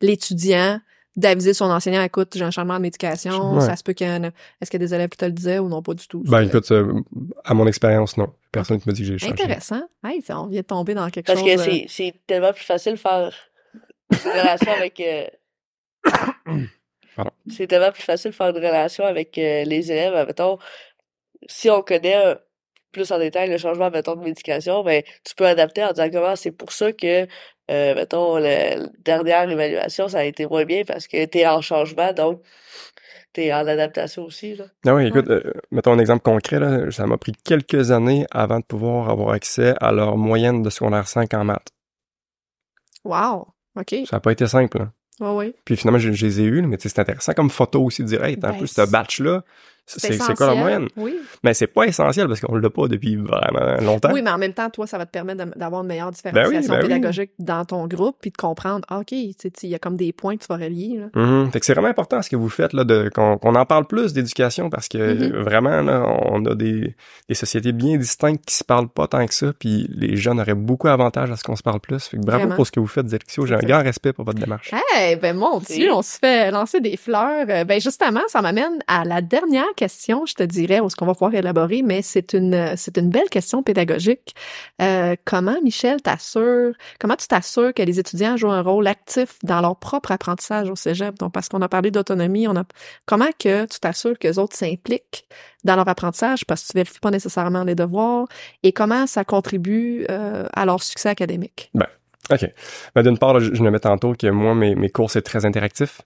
l'étudiant d'aviser son enseignant, écoute, j'ai un changement de médication, Ouais. ça se peut qu'il y ait un- Est-ce qu'il y a des élèves qui te le disaient ou non, pas du tout? Ben écoute, euh, à mon expérience, non. Personne qui me dit que j'ai changé. Intéressant. Hey, on vient de tomber dans quelque Parce chose. que euh, c'est c'est tellement plus facile de faire une relation avec, euh, [COUGHS] Pardon. c'est tellement plus facile de faire une relation avec euh, les élèves. Mettons, si on connaît plus en détail le changement, mettons, de médication, ben, tu peux adapter en disant comment c'est pour ça que, euh, mettons, la dernière évaluation, ça a été moins bien parce que t'es en changement, donc t'es en adaptation aussi, là. Ah oui, écoute, euh, mettons un exemple concret, là, ça m'a pris quelques années avant de pouvoir avoir accès à leur moyenne de secondaire 5 en maths. Wow. OK. Ça n'a pas été simple. Là. Ouais, ouais. Puis finalement, je, je les ai eus, mais tu c'est intéressant comme photo aussi de dire, hey, en Ben, plus, ce batch-là, c'est quoi la moyenne? Oui. Mais c'est pas essentiel parce qu'on l'a pas depuis vraiment longtemps. Oui, mais en même temps, toi, ça va te permettre d'avoir une meilleure différenciation ben oui. pédagogique dans ton groupe, puis de comprendre, ah, OK, tu sais, il y a comme des points que tu vas relier. Là. Mhm. Fait que c'est vraiment important ce que vous faites là, de qu'on en parle plus d'éducation parce que Mhm. vraiment là, on a des, des sociétés bien distinctes qui se parlent pas tant que ça, puis les jeunes auraient beaucoup avantage à ce qu'on se parle plus. Fait que bravo Vraiment. pour ce que vous faites, Zélixio. J'ai un grand respect pour votre démarche. Eh ben mon. Dieu, on se fait lancer des fleurs. Euh, Ben justement, ça m'amène à la dernière question, je te dirais, où ce qu'on va pouvoir élaborer, mais c'est une belle question pédagogique. Euh, comment Michel t'assure, comment tu t'assures que les étudiants jouent un rôle actif dans leur propre apprentissage au cégep? Donc parce qu'on a parlé d'autonomie, on a comment que tu t'assures que les autres s'impliquent dans leur apprentissage? Parce que tu vérifies pas nécessairement les devoirs et comment ça contribue euh, à leur succès académique? OK. Ben, D'une part, je, je le mets tantôt que moi, mes, mes cours, c'est très interactif.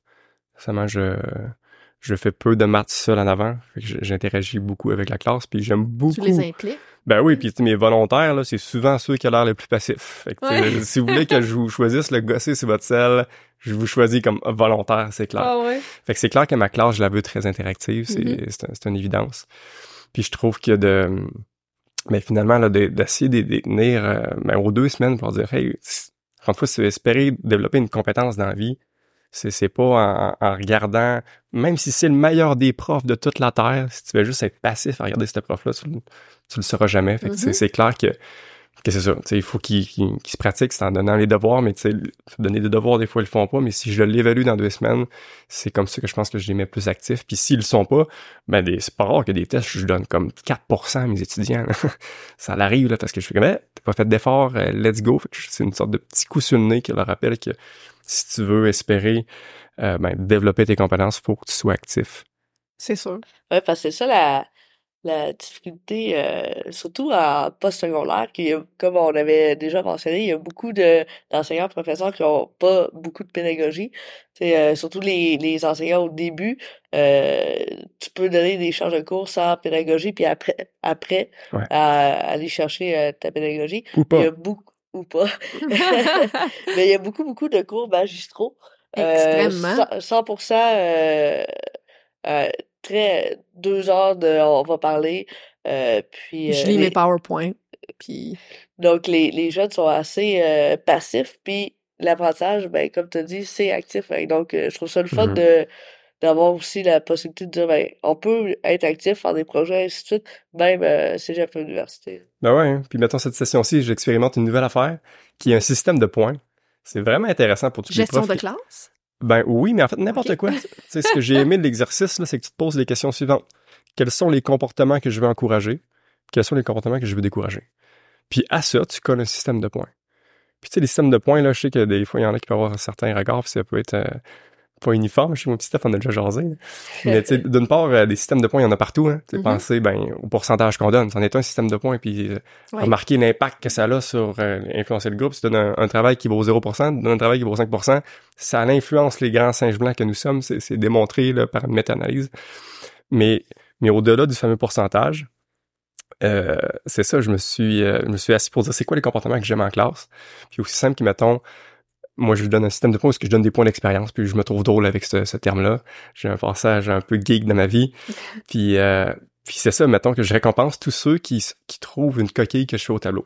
Je fais peu de maths seul en avant. Fait que je- j'interagis beaucoup avec la classe, puis j'aime beaucoup... Tu les impliques? Ben oui, puis tu sais, mes volontaires, là, c'est souvent ceux qui ont l'air le plus passifs. Fait que, Ouais. si vous voulez que je vous choisisse le gosser sur votre selle, je vous choisis comme volontaire, c'est clair. Ah ouais? Fait que c'est clair que ma classe, je la veux très interactive, c'est c'est un- c'est une évidence. Puis je trouve que de... Mais finalement, là, de- d'essayer de, les tenir euh, ben, aux deux semaines pour dire, hey, encore une fois, si espérer développer une compétence dans la vie, c'est c'est pas en, en regardant, même si c'est le meilleur des profs de toute la Terre, si tu veux juste être passif à regarder ce prof-là, tu, le- tu le sauras jamais. Fait que c'est- Mhm. c'est clair que, que c'est ça. Tu sais, il faut qu'il se pratique, c'est en donnant les devoirs, mais tu sais, donner des devoirs, des fois, ils le font pas, mais si je l'évalue dans deux semaines, c'est comme ça que je pense que je les mets plus actifs. Puis s'ils le sont pas, ben des, c'est pas rare que des tests, je donne comme 4% à mes étudiants. là. [LAUGHS] ça l'arrive, là, parce que je fais comme, Eh, t'as pas fait d'effort, euh, let's go. C'est une sorte de petit coup sur le nez qui leur rappelle que si tu veux espérer euh, ben, développer tes compétences, faut que tu sois actif. C'est sûr. Ouais, parce que c'est ça la, la difficulté, euh, surtout en post-secondaire, qui, comme on avait déjà mentionné, il y a beaucoup de d'enseignants professeurs qui ont pas beaucoup de pédagogie. C'est euh, surtout les, les enseignants au début, euh, tu peux donner des charges de cours sans pédagogie, puis après après Ouais. à- aller chercher euh, ta pédagogie. Ou Il y a beaucoup ou pas. [LAUGHS] Mais il y a beaucoup, beaucoup de cours magistraux. euh, Extrêmement. cent- 100% euh, euh, très deux heures de on va parler. euh, puis je lis les- mes PowerPoint. Puis donc les, les jeunes sont assez euh, passifs. Puis l'apprentissage, ben comme tu as dit, c'est actif. Donc euh, je trouve ça le fun Mhm. de d'avoir aussi la possibilité de dire ben on peut être actif, faire des projets, ainsi de suite, même euh, cégep à l'université. Ben ouais, hein. puis mettons cette session-ci, j'expérimente une nouvelle affaire qui est un système de points. C'est vraiment intéressant pour tous les gestion profs. de qui- classe? Ben oui, mais en fait, n'importe Ok. quoi. tu [LAUGHS] sais, ce que j'ai aimé de l'exercice, là, c'est que tu te poses les questions suivantes. Quels sont les comportements que je veux encourager? Quels sont les comportements que je veux décourager? Puis à ça, tu colles un système de points. Puis tu sais, les systèmes de points, là, je sais que des fois, il y en a qui peuvent avoir certains regards, puis ça peut être euh, pas uniforme. Chez mon petit Steph, on a déjà jasé. Mais tu sais, [LAUGHS] d'une part, euh, des systèmes de points, il y en a partout. Hein. Tu Mhm. Pensez ben, au pourcentage qu'on donne. C'en est un système de points, puis euh, Ouais. remarquer l'impact que ça a sur euh, influencer le groupe. Si tu donnes un, un travail qui vaut 0%, tu donnes un travail qui vaut 5%, ça influence les grands singes blancs que nous sommes. C'est c'est démontré là, par une méta-analyse. Mais, mais au-delà du fameux pourcentage, euh, c'est ça, je me suis euh, je me suis assis pour dire c'est quoi les comportements que j'aime en classe. Puis aussi simple qui, mettons, moi je donne un système de points parce que je donne des points d'expérience, puis je me trouve drôle avec ce, ce terme-là. J'ai un passage un peu geek dans ma vie. [LAUGHS] Puis, euh, puis c'est ça, mettons que je récompense tous ceux qui, qui trouvent une coquille que je fais au tableau.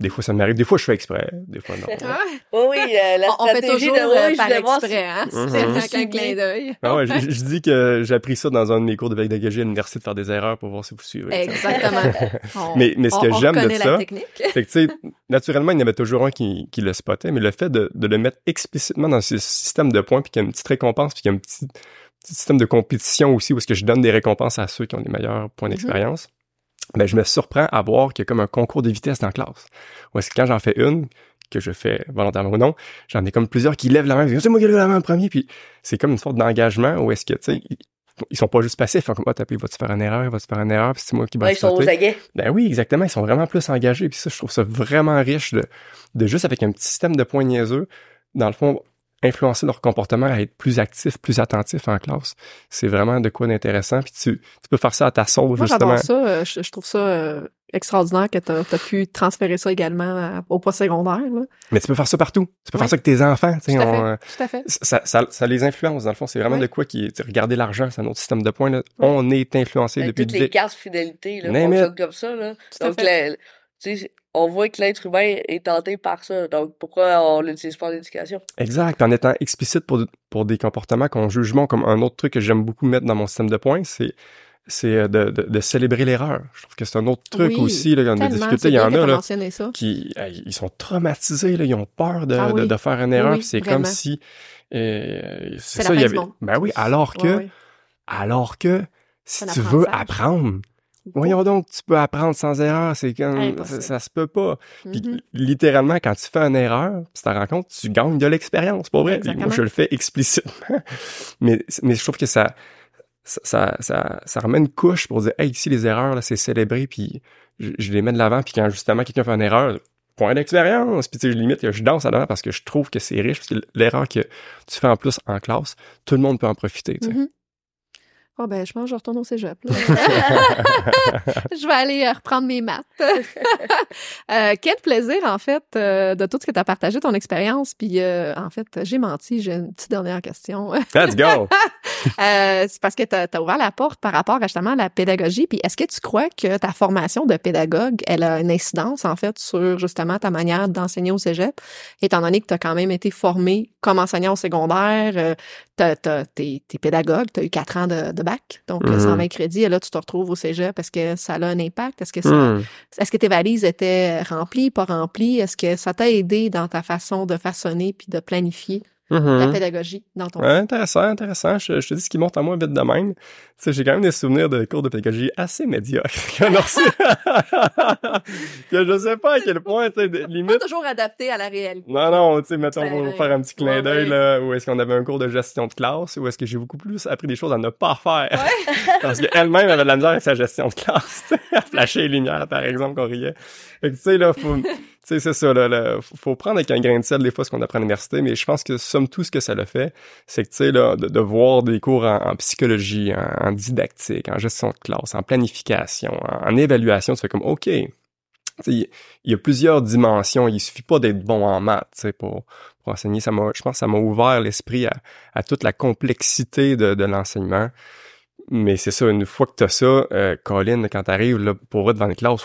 Des fois, ça m'arrive. Des fois, je fais exprès. Des fois, non. [LAUGHS] Ah, Oui, oui, euh, la on, on fait stratégie toujours de euh, oui, par exprès, hein? Mhm. [LAUGHS] C'est avec un Ciblé. clin d'œil. Ah ouais, je, je dis que j'ai appris ça dans un de mes cours de pédagogie à l'université de faire des erreurs pour voir si vous suivez. Exactement. [LAUGHS] On- Mais- mais ce que j'aime de ça, la technique. Fait que, tu sais, naturellement, il y en avait toujours un qui, qui le spottait, mais le fait de, de le mettre explicitement dans ce système de points, puis qu'il y a une petite récompense, puis qu'il y a un petit, petit système de compétition aussi, où est-ce que je donne des récompenses à ceux qui ont les meilleurs points Mhm. d'expérience, ben, je me surprends à voir qu'il y a comme un concours de vitesse dans la classe. Où est-ce que quand j'en fais une, que je fais volontairement ou non, j'en ai comme plusieurs qui lèvent la main, c'est moi qui lève la main en premier, puis c'est comme une sorte d'engagement où est-ce que, tu sais, ils sont pas juste passifs, comme, ah, tapé, va-tu faire une erreur, va-tu faire une erreur, puis c'est moi qui vais Ouais, ils sont aux aguets. Ben oui, exactement, ils sont vraiment plus engagés, puis ça, je trouve ça vraiment riche de, de juste avec un petit système de points niaiseux, dans le fond, influencer leur comportement à être plus actif, plus attentif en classe. C'est vraiment de quoi d'intéressant. Puis tu, tu peux faire ça à ta sauce, Moi, justement. j'adore ça. euh, Je, je trouve ça euh, extraordinaire que tu as, pu transférer ça également à- au post secondaire. Là. Mais tu peux faire ça partout. Tu peux Ouais. faire ça avec tes enfants. tu sais, Tout à on, fait. euh, Tout à fait. ça, ça, ça les influence, dans le fond. C'est vraiment Ouais. de quoi qui est... Regarder l'argent, c'est un autre système de points. Là. On est influencé Ben, depuis... toutes le les cartes fidélité là, comme ça. Là. Tout à Donc, fait. la- tu sais, on voit que l'être humain est tenté par ça. Donc, pourquoi on l'utilise pas en éducation? Exact. En étant explicite pour, pour des comportements qu'on juge bon, comme un autre truc que j'aime beaucoup mettre dans mon système de points, c'est c'est euh, de, de, de célébrer l'erreur. Je trouve que c'est un autre truc Oui, aussi, là, quand il y a des difficultés, il y en a, là, mentionné ça. qui ils sont traumatisés, là, ils ont peur de, Ah de, oui. de faire une erreur. Oui, c'est comme si euh, c'est ça, la il y avait. Ben oui, alors que Ouais, ouais. alors que si tu veux apprendre, voyons donc, tu peux apprendre sans erreur, c'est Impossible. ça, ça se peut pas. Puis Mhm. littéralement, quand tu fais une erreur, tu te rends compte, tu gagnes de l'expérience, pas vrai? Moi, je le fais explicitement. [LAUGHS] mais, mais je trouve que ça, ça, ça, ça, ça remet une couche pour dire, hey, ici, les erreurs, là, c'est célébré, puis je, je les mets de l'avant, puis quand justement quelqu'un fait une erreur, point d'expérience, puis tu sais, limite, je danse à l'avant parce que je trouve que c'est riche, parce que l'erreur que tu fais en plus en classe, tout le monde peut en profiter, tu sais. Mhm. Oh ben, je pense que je retourne au cégep. là. [LAUGHS] je vais aller euh, reprendre mes maths. [LAUGHS] Euh, quel plaisir, en fait, euh, de tout ce que tu as partagé, ton expérience. Puis, euh, en fait, j'ai menti. J'ai une petite dernière question. [LAUGHS] Let's go! C'est parce que tu as, ouvert la porte par rapport justement à la pédagogie. Puis est-ce que tu crois que ta formation de pédagogue, elle a une incidence en fait sur justement ta manière d'enseigner au cégep, étant donné que tu as quand même été formé comme enseignant au secondaire, t'es t'es pédagogue, tu as eu quatre ans de, de bac, donc Mhm. 120 crédits, et là tu te retrouves au cégep. Est-ce que ça a un impact? Est-ce que ça, Hmm. est-ce que tes valises étaient remplies, pas remplies? Est-ce que ça t'a aidé dans ta façon de façonner puis de planifier? La Mhm. pédagogie dans ton Ouais, intéressant, intéressant. Je, je te dis ce qui monte en moi vite de même. Tu sais, j'ai quand même des souvenirs de cours de pédagogie assez médiocres qu'on a reçus. que je sais pas à quel point, tu sais, de- Pas limite. toujours adapté à la réalité. Non, non, tu sais, mettons, Ben, pour faire un petit clin ouais, d'œil, ouais. là, où est-ce qu'on avait un cours de gestion de classe, ou est-ce que j'ai beaucoup plus appris des choses à ne pas faire. [LAUGHS] Parce qu'elle-même avait de la misère avec sa gestion de classe. [LAUGHS] à flasher les lumières, par exemple, qu'on riait. Fait que, tu sais, là, faut, sais, c'est ça, là, là, faut- prendre avec un grain de sel des fois ce qu'on apprend à l'université, mais je pense que somme tout ce que ça le fait, c'est que, tu sais, là, de, de voir des cours en, psychologie, en, didactique, en gestion de classe, en planification, en, évaluation, tu fais comme, OK, tu il y a plusieurs dimensions. Il suffit pas d'être bon en maths, tu pour, pour enseigner. Ça je pense que ça m'a ouvert l'esprit à, à toute la complexité de, de l'enseignement. Mais c'est ça, une fois que t'as ça, euh, Colin, quand t'arrives là, pour être devant une classe,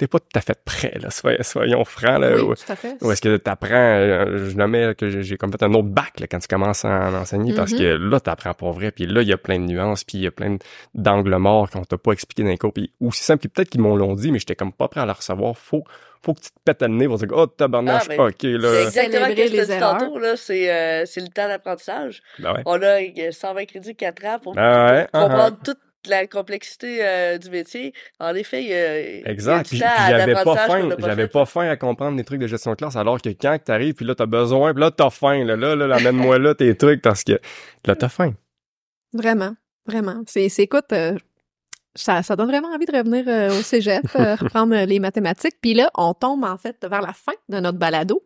t'es, pas tout à fait prêt, là, soyons, soyons francs, là. Oui, Ou, tout à fait. ou est-ce que t'apprends, euh, je nommais que j'ai comme fait un autre bac, là, quand tu commences à en enseigner, parce Mhm. que là, t'apprends pour vrai, puis là, il y a plein de nuances, puis il y a plein d'angles morts qu'on t'a pas expliqué dans les cours, puis aussi simple, puis peut-être qu'ils m'ont l'ont dit, mais j'étais comme pas prêt à le recevoir, faut, faut que tu te pètes le nez pour dire, oh, tabarnache, Ah, ben, ok, C'est là, exactement ce que je te dis tantôt, là. C'est, euh, c'est le temps d'apprentissage. ben ouais. On a euh, 120 crédits, 4 ans pour, Ah ouais, pour ah, comprendre toute la complexité euh, du métier. En effet, il y a, il y a Exact. j'avais pas faim, j'avais pas faim à comprendre les trucs de gestion de classe, alors que quand t'arrives, puis là t'as besoin, puis là t'as faim, là, là, là, [LAUGHS] amène-moi là tes trucs, parce que là t'as faim. Vraiment, vraiment. C'est, c'est écoute, euh, ça, ça donne vraiment envie de revenir euh, au cégep, euh, [LAUGHS] reprendre euh, les mathématiques. Puis là, on tombe en fait vers la fin de notre balado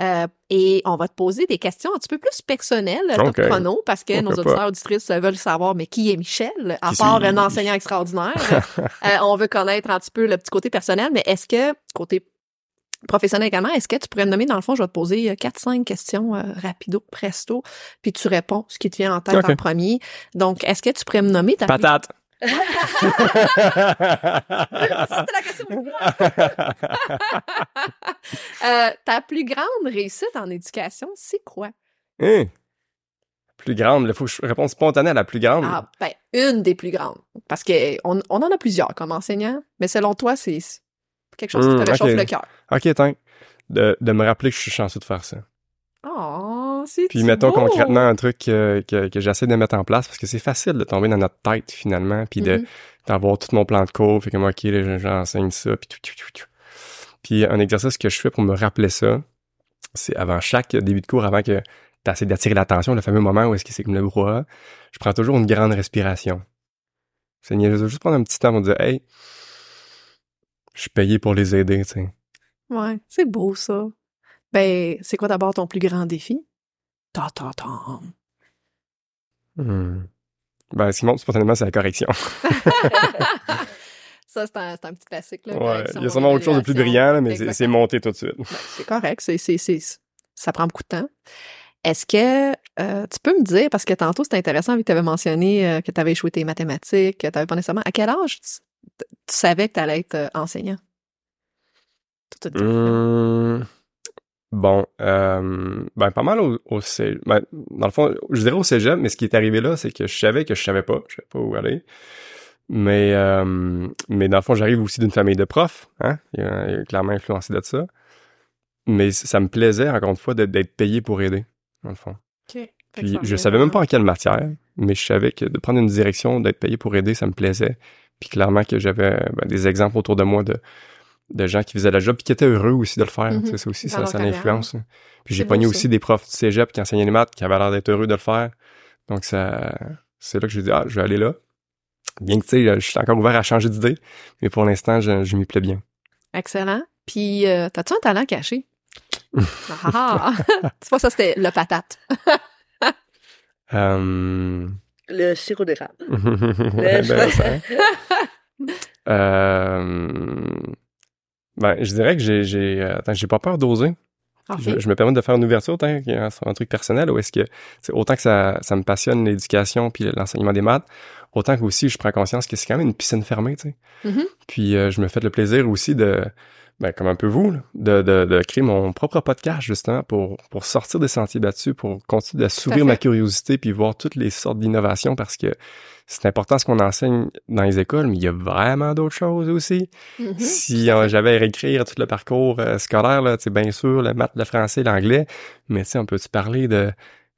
euh, et on va te poser des questions un petit peu plus personnelles, top Ok. chrono, parce que nos auditeurs auditrices veulent savoir, mais qui est Michel, à Qui part un enseignant extraordinaire? [LAUGHS] Euh, on veut connaître un petit peu le petit côté personnel, mais est-ce que, côté professionnel également, est-ce que tu pourrais me nommer, dans le fond, je vais te poser 4-5 questions euh, rapido, presto, puis tu réponds ce qui te vient en tête en premier. Donc, est-ce que tu pourrais me nommer ta Patate. C'était la question. Euh, ta plus grande réussite en éducation, c'est quoi? Hein? Plus grande, il faut que je réponde spontanée à la plus grande. Ah, ben, une des plus grandes. Parce que on, en a plusieurs comme enseignant, mais selon toi, c'est quelque chose qui Hmm, te réchauffe le cœur. Ok, attends. De, de me rappeler que je suis chanceux de faire ça. Oh, Puis mettons beau. concrètement un truc que, que, que j'essaie de mettre en place parce que c'est facile de tomber dans notre tête finalement puis de Mhm. d'avoir tout mon plan de cours puis comme ok là, j'enseigne ça puis tout, tout, tout, tout. Puis un exercice que je fais pour me rappeler ça, c'est avant chaque début de cours, avant que tu essaies d'attirer l'attention, le fameux moment où est-ce que c'est comme le brouhaha, je prends toujours une grande respiration. C'est juste prendre un petit temps pour dire Hey, je suis payé pour les aider, tu sais. Ouais, c'est beau ça. Ben, c'est quoi d'abord ton plus grand défi? Ta ta ta. Hmm. Ben, ce qui monte spontanément, c'est la correction. [LAUGHS] ça, c'est un, un, petit classique. Là, ouais, il y a sûrement autre chose de plus brillant, là, mais c'est monté tout de suite. Ben, c'est correct, c'est, c'est, ça prend beaucoup de temps. Est-ce que euh, tu peux me dire, parce que tantôt c'était intéressant, vu que tu avais mentionné euh, que tu avais échoué tes mathématiques, que tu n'avais pas nécessairement. À quel âge tu, savais que tu allais être euh, enseignant? Mmh, bon, ben pas mal au, au cégep. Ben, dans le fond, je dirais au cégep, mais ce qui est arrivé là, c'est que je savais que je savais pas, je savais pas où aller. Mais, mais dans le fond, j'arrive aussi d'une famille de profs, hein? Il a, clairement influencé de ça. Mais ça me plaisait, encore une fois, d'être payé pour aider dans le fond. Puis je savais même pas en quelle matière, mais je savais que de prendre une direction, d'être payé pour aider, ça me plaisait. Puis clairement que j'avais ben, des exemples autour de moi de, de gens qui faisaient la job puis qui étaient heureux aussi de le faire. Mm C'est aussi, ça, ça l'influence. Puis j'ai pogné aussi des profs du cégep qui enseignaient les maths qui avaient l'air d'être heureux de le faire. Donc ça, c'est là que j'ai dit, ah, je vais aller là. Bien que, tu sais, je suis encore ouvert à changer d'idée, mais pour l'instant, je, je m'y plais bien. Excellent. Puis, euh, t'as-tu un talent caché? ah, [LAUGHS] tu vois, ça, c'était le patate. [LAUGHS] um... Le sirop d'érable. [LAUGHS] ben, euh... ben, je dirais que j'ai, j'ai, attends, j'ai pas peur d'oser. Je, me permets de faire une ouverture, sur un truc personnel, où est-ce que, autant que ça, ça me passionne l'éducation puis l'enseignement des maths, autant que aussi je prends conscience que c'est quand même une piscine fermée, tu sais. Mm-hmm. Puis euh, je me fais le plaisir aussi de, ben, comme un peu vous, de, de, de, créer mon propre podcast, justement, pour, pour sortir des sentiers battus, pour continuer s'ouvrir ma curiosité, puis voir toutes les sortes d'innovations, parce que c'est important ce qu'on enseigne dans les écoles, mais il y a vraiment d'autres choses aussi. Mm-hmm. Si j'avais à réécrire tout le parcours euh, scolaire, là, bien sûr, le maths, le français, l'anglais, mais on peut-tu parler de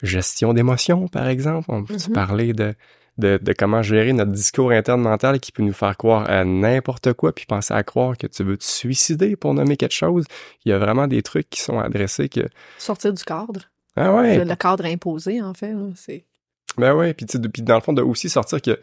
gestion d'émotions, par exemple? On peut-tu Mm-hmm. parler de de, de, comment gérer notre discours interne mental qui peut nous faire croire à n'importe quoi, puis penser à croire que tu veux te suicider pour nommer quelque chose. Il y a vraiment des trucs qui sont adressés que... Sortir du cadre. Ah ouais. Le, cadre imposé, en fait, c'est... Ben ouais, puis, puis dans le fond, de aussi sortir que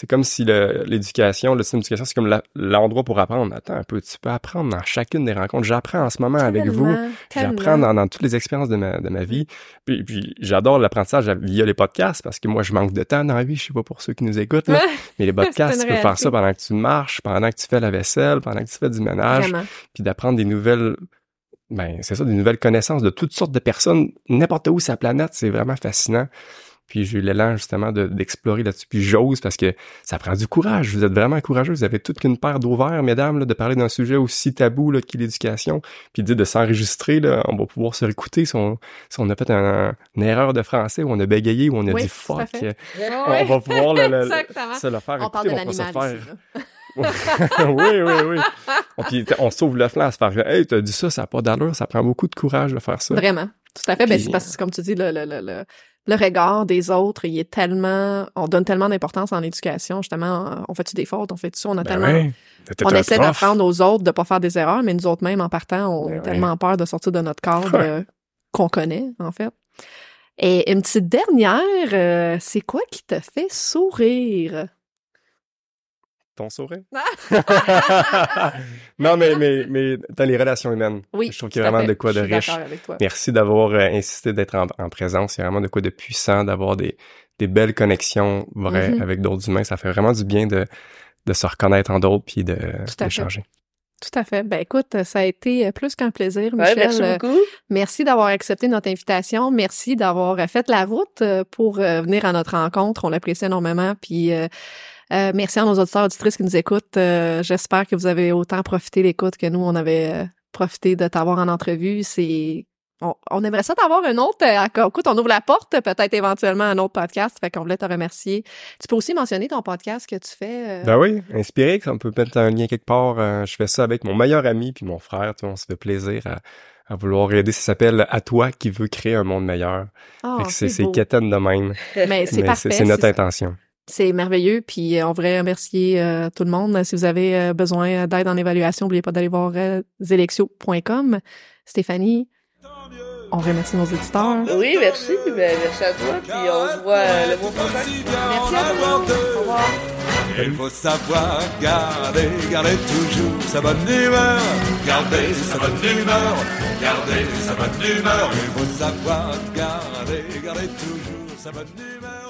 c'est comme si l'éducation, le, système d'éducation, c'est comme l'endroit pour apprendre. Attends un peu, tu peux apprendre dans chacune des rencontres. J'apprends en ce moment avec vous. J'apprends dans, dans, toutes les expériences de ma, de ma vie. Puis, puis j'adore l'apprentissage via les podcasts parce que moi, je manque de temps dans la vie. Je sais pas pour ceux qui nous écoutent, là, mais les [LAUGHS] podcasts, tu peux faire ça pendant que tu marches, pendant que tu fais la vaisselle, pendant que tu fais du ménage. Vraiment. Puis d'apprendre des nouvelles ben, c'est ça, des nouvelles connaissances de toutes sortes de personnes, n'importe où sur la planète. C'est vraiment fascinant. Puis j'ai eu l'élan justement d'explorer là-dessus. Puis j'ose parce que ça prend du courage. Vous êtes vraiment courageux. Vous avez toute qu'une paire d'ouvert, mesdames, là, de parler d'un sujet aussi tabou là, qu'est l'éducation. Puis de, de s'enregistrer, là, on va pouvoir se réécouter si on, si on a fait un, une erreur de français ou on a bégayé ou on a oui, dit fuck. Euh, on va pouvoir le, le, [LAUGHS] se le faire on écouter. Parle de on va se faire. Ici, [LAUGHS] oui, oui, oui. Puis on sauve le flanc à se faire Hey, t'as dit ça, ça n'a pas d'allure, ça prend beaucoup de courage de faire ça. Vraiment. Tout à fait. Puis... Ben, c'est parce que, comme tu dis, le, le, le, le regard des autres, il est tellement, on donne tellement d'importance en éducation, justement, on fait-tu des fautes, on fait ça, on a ben tellement, on essaie d'apprendre aux autres de pas faire des erreurs, mais nous autres même, en partant, on Ben a tellement peur de sortir de notre cadre euh, qu'on connaît, en fait. Et une petite dernière, euh, c'est quoi qui te fait sourire? Ton sourire? [LAUGHS] non, mais, mais, mais dans les relations humaines. Oui. Je trouve qu'il y a vraiment de quoi de riche. Merci d'avoir euh, insisté d'être en, en, présence. Il y a vraiment de quoi de puissant, d'avoir des, des belles connexions vraies Mhm. mm -hmm. avec d'autres humains. Ça fait vraiment du bien de, de se reconnaître en d'autres puis de Tout à d'échanger. Tout à fait. Ben écoute, ça a été plus qu'un plaisir, Ouais, Michel. merci Euh, beaucoup. Merci d'avoir accepté notre invitation. Merci d'avoir euh, fait la route euh, pour euh, venir à notre rencontre. On l'apprécie énormément. Puis euh, euh, merci à nos auditeurs auditrices qui nous écoutent. Euh, J'espère que vous avez autant profité l'écoute que nous, on avait euh, profité de t'avoir en entrevue. C'est on, on aimerait ça t'avoir un autre. euh, écoute, on ouvre la porte, peut-être éventuellement un autre podcast. Fait qu'on voulait te remercier. Tu peux aussi mentionner ton podcast que tu fais. euh, Ben oui, inspiré, on peut mettre un lien quelque part. Euh, je fais ça avec mon meilleur ami puis mon frère. Tu vois, on se fait plaisir à, à vouloir aider. Ça s'appelle À toi qui veux créer un monde meilleur. que c'est quétaine de même. Mais c'est parfait. c'est notre ça. C'est merveilleux, puis on voudrait remercier euh, tout le monde. Si vous avez euh, besoin d'aide en évaluation, n'oubliez pas d'aller voir euh, zelexio.com. Stéphanie, on remercie nos éditeurs. Oui, merci. Ben, merci à toi. Puis on se voit euh, le mois prochain. Merci à vous. Au revoir. Il faut savoir garder, garder toujours sa bonne humeur. Garder sa bonne humeur, garder sa bonne humeur. Il faut savoir garder, garder toujours sa bonne humeur.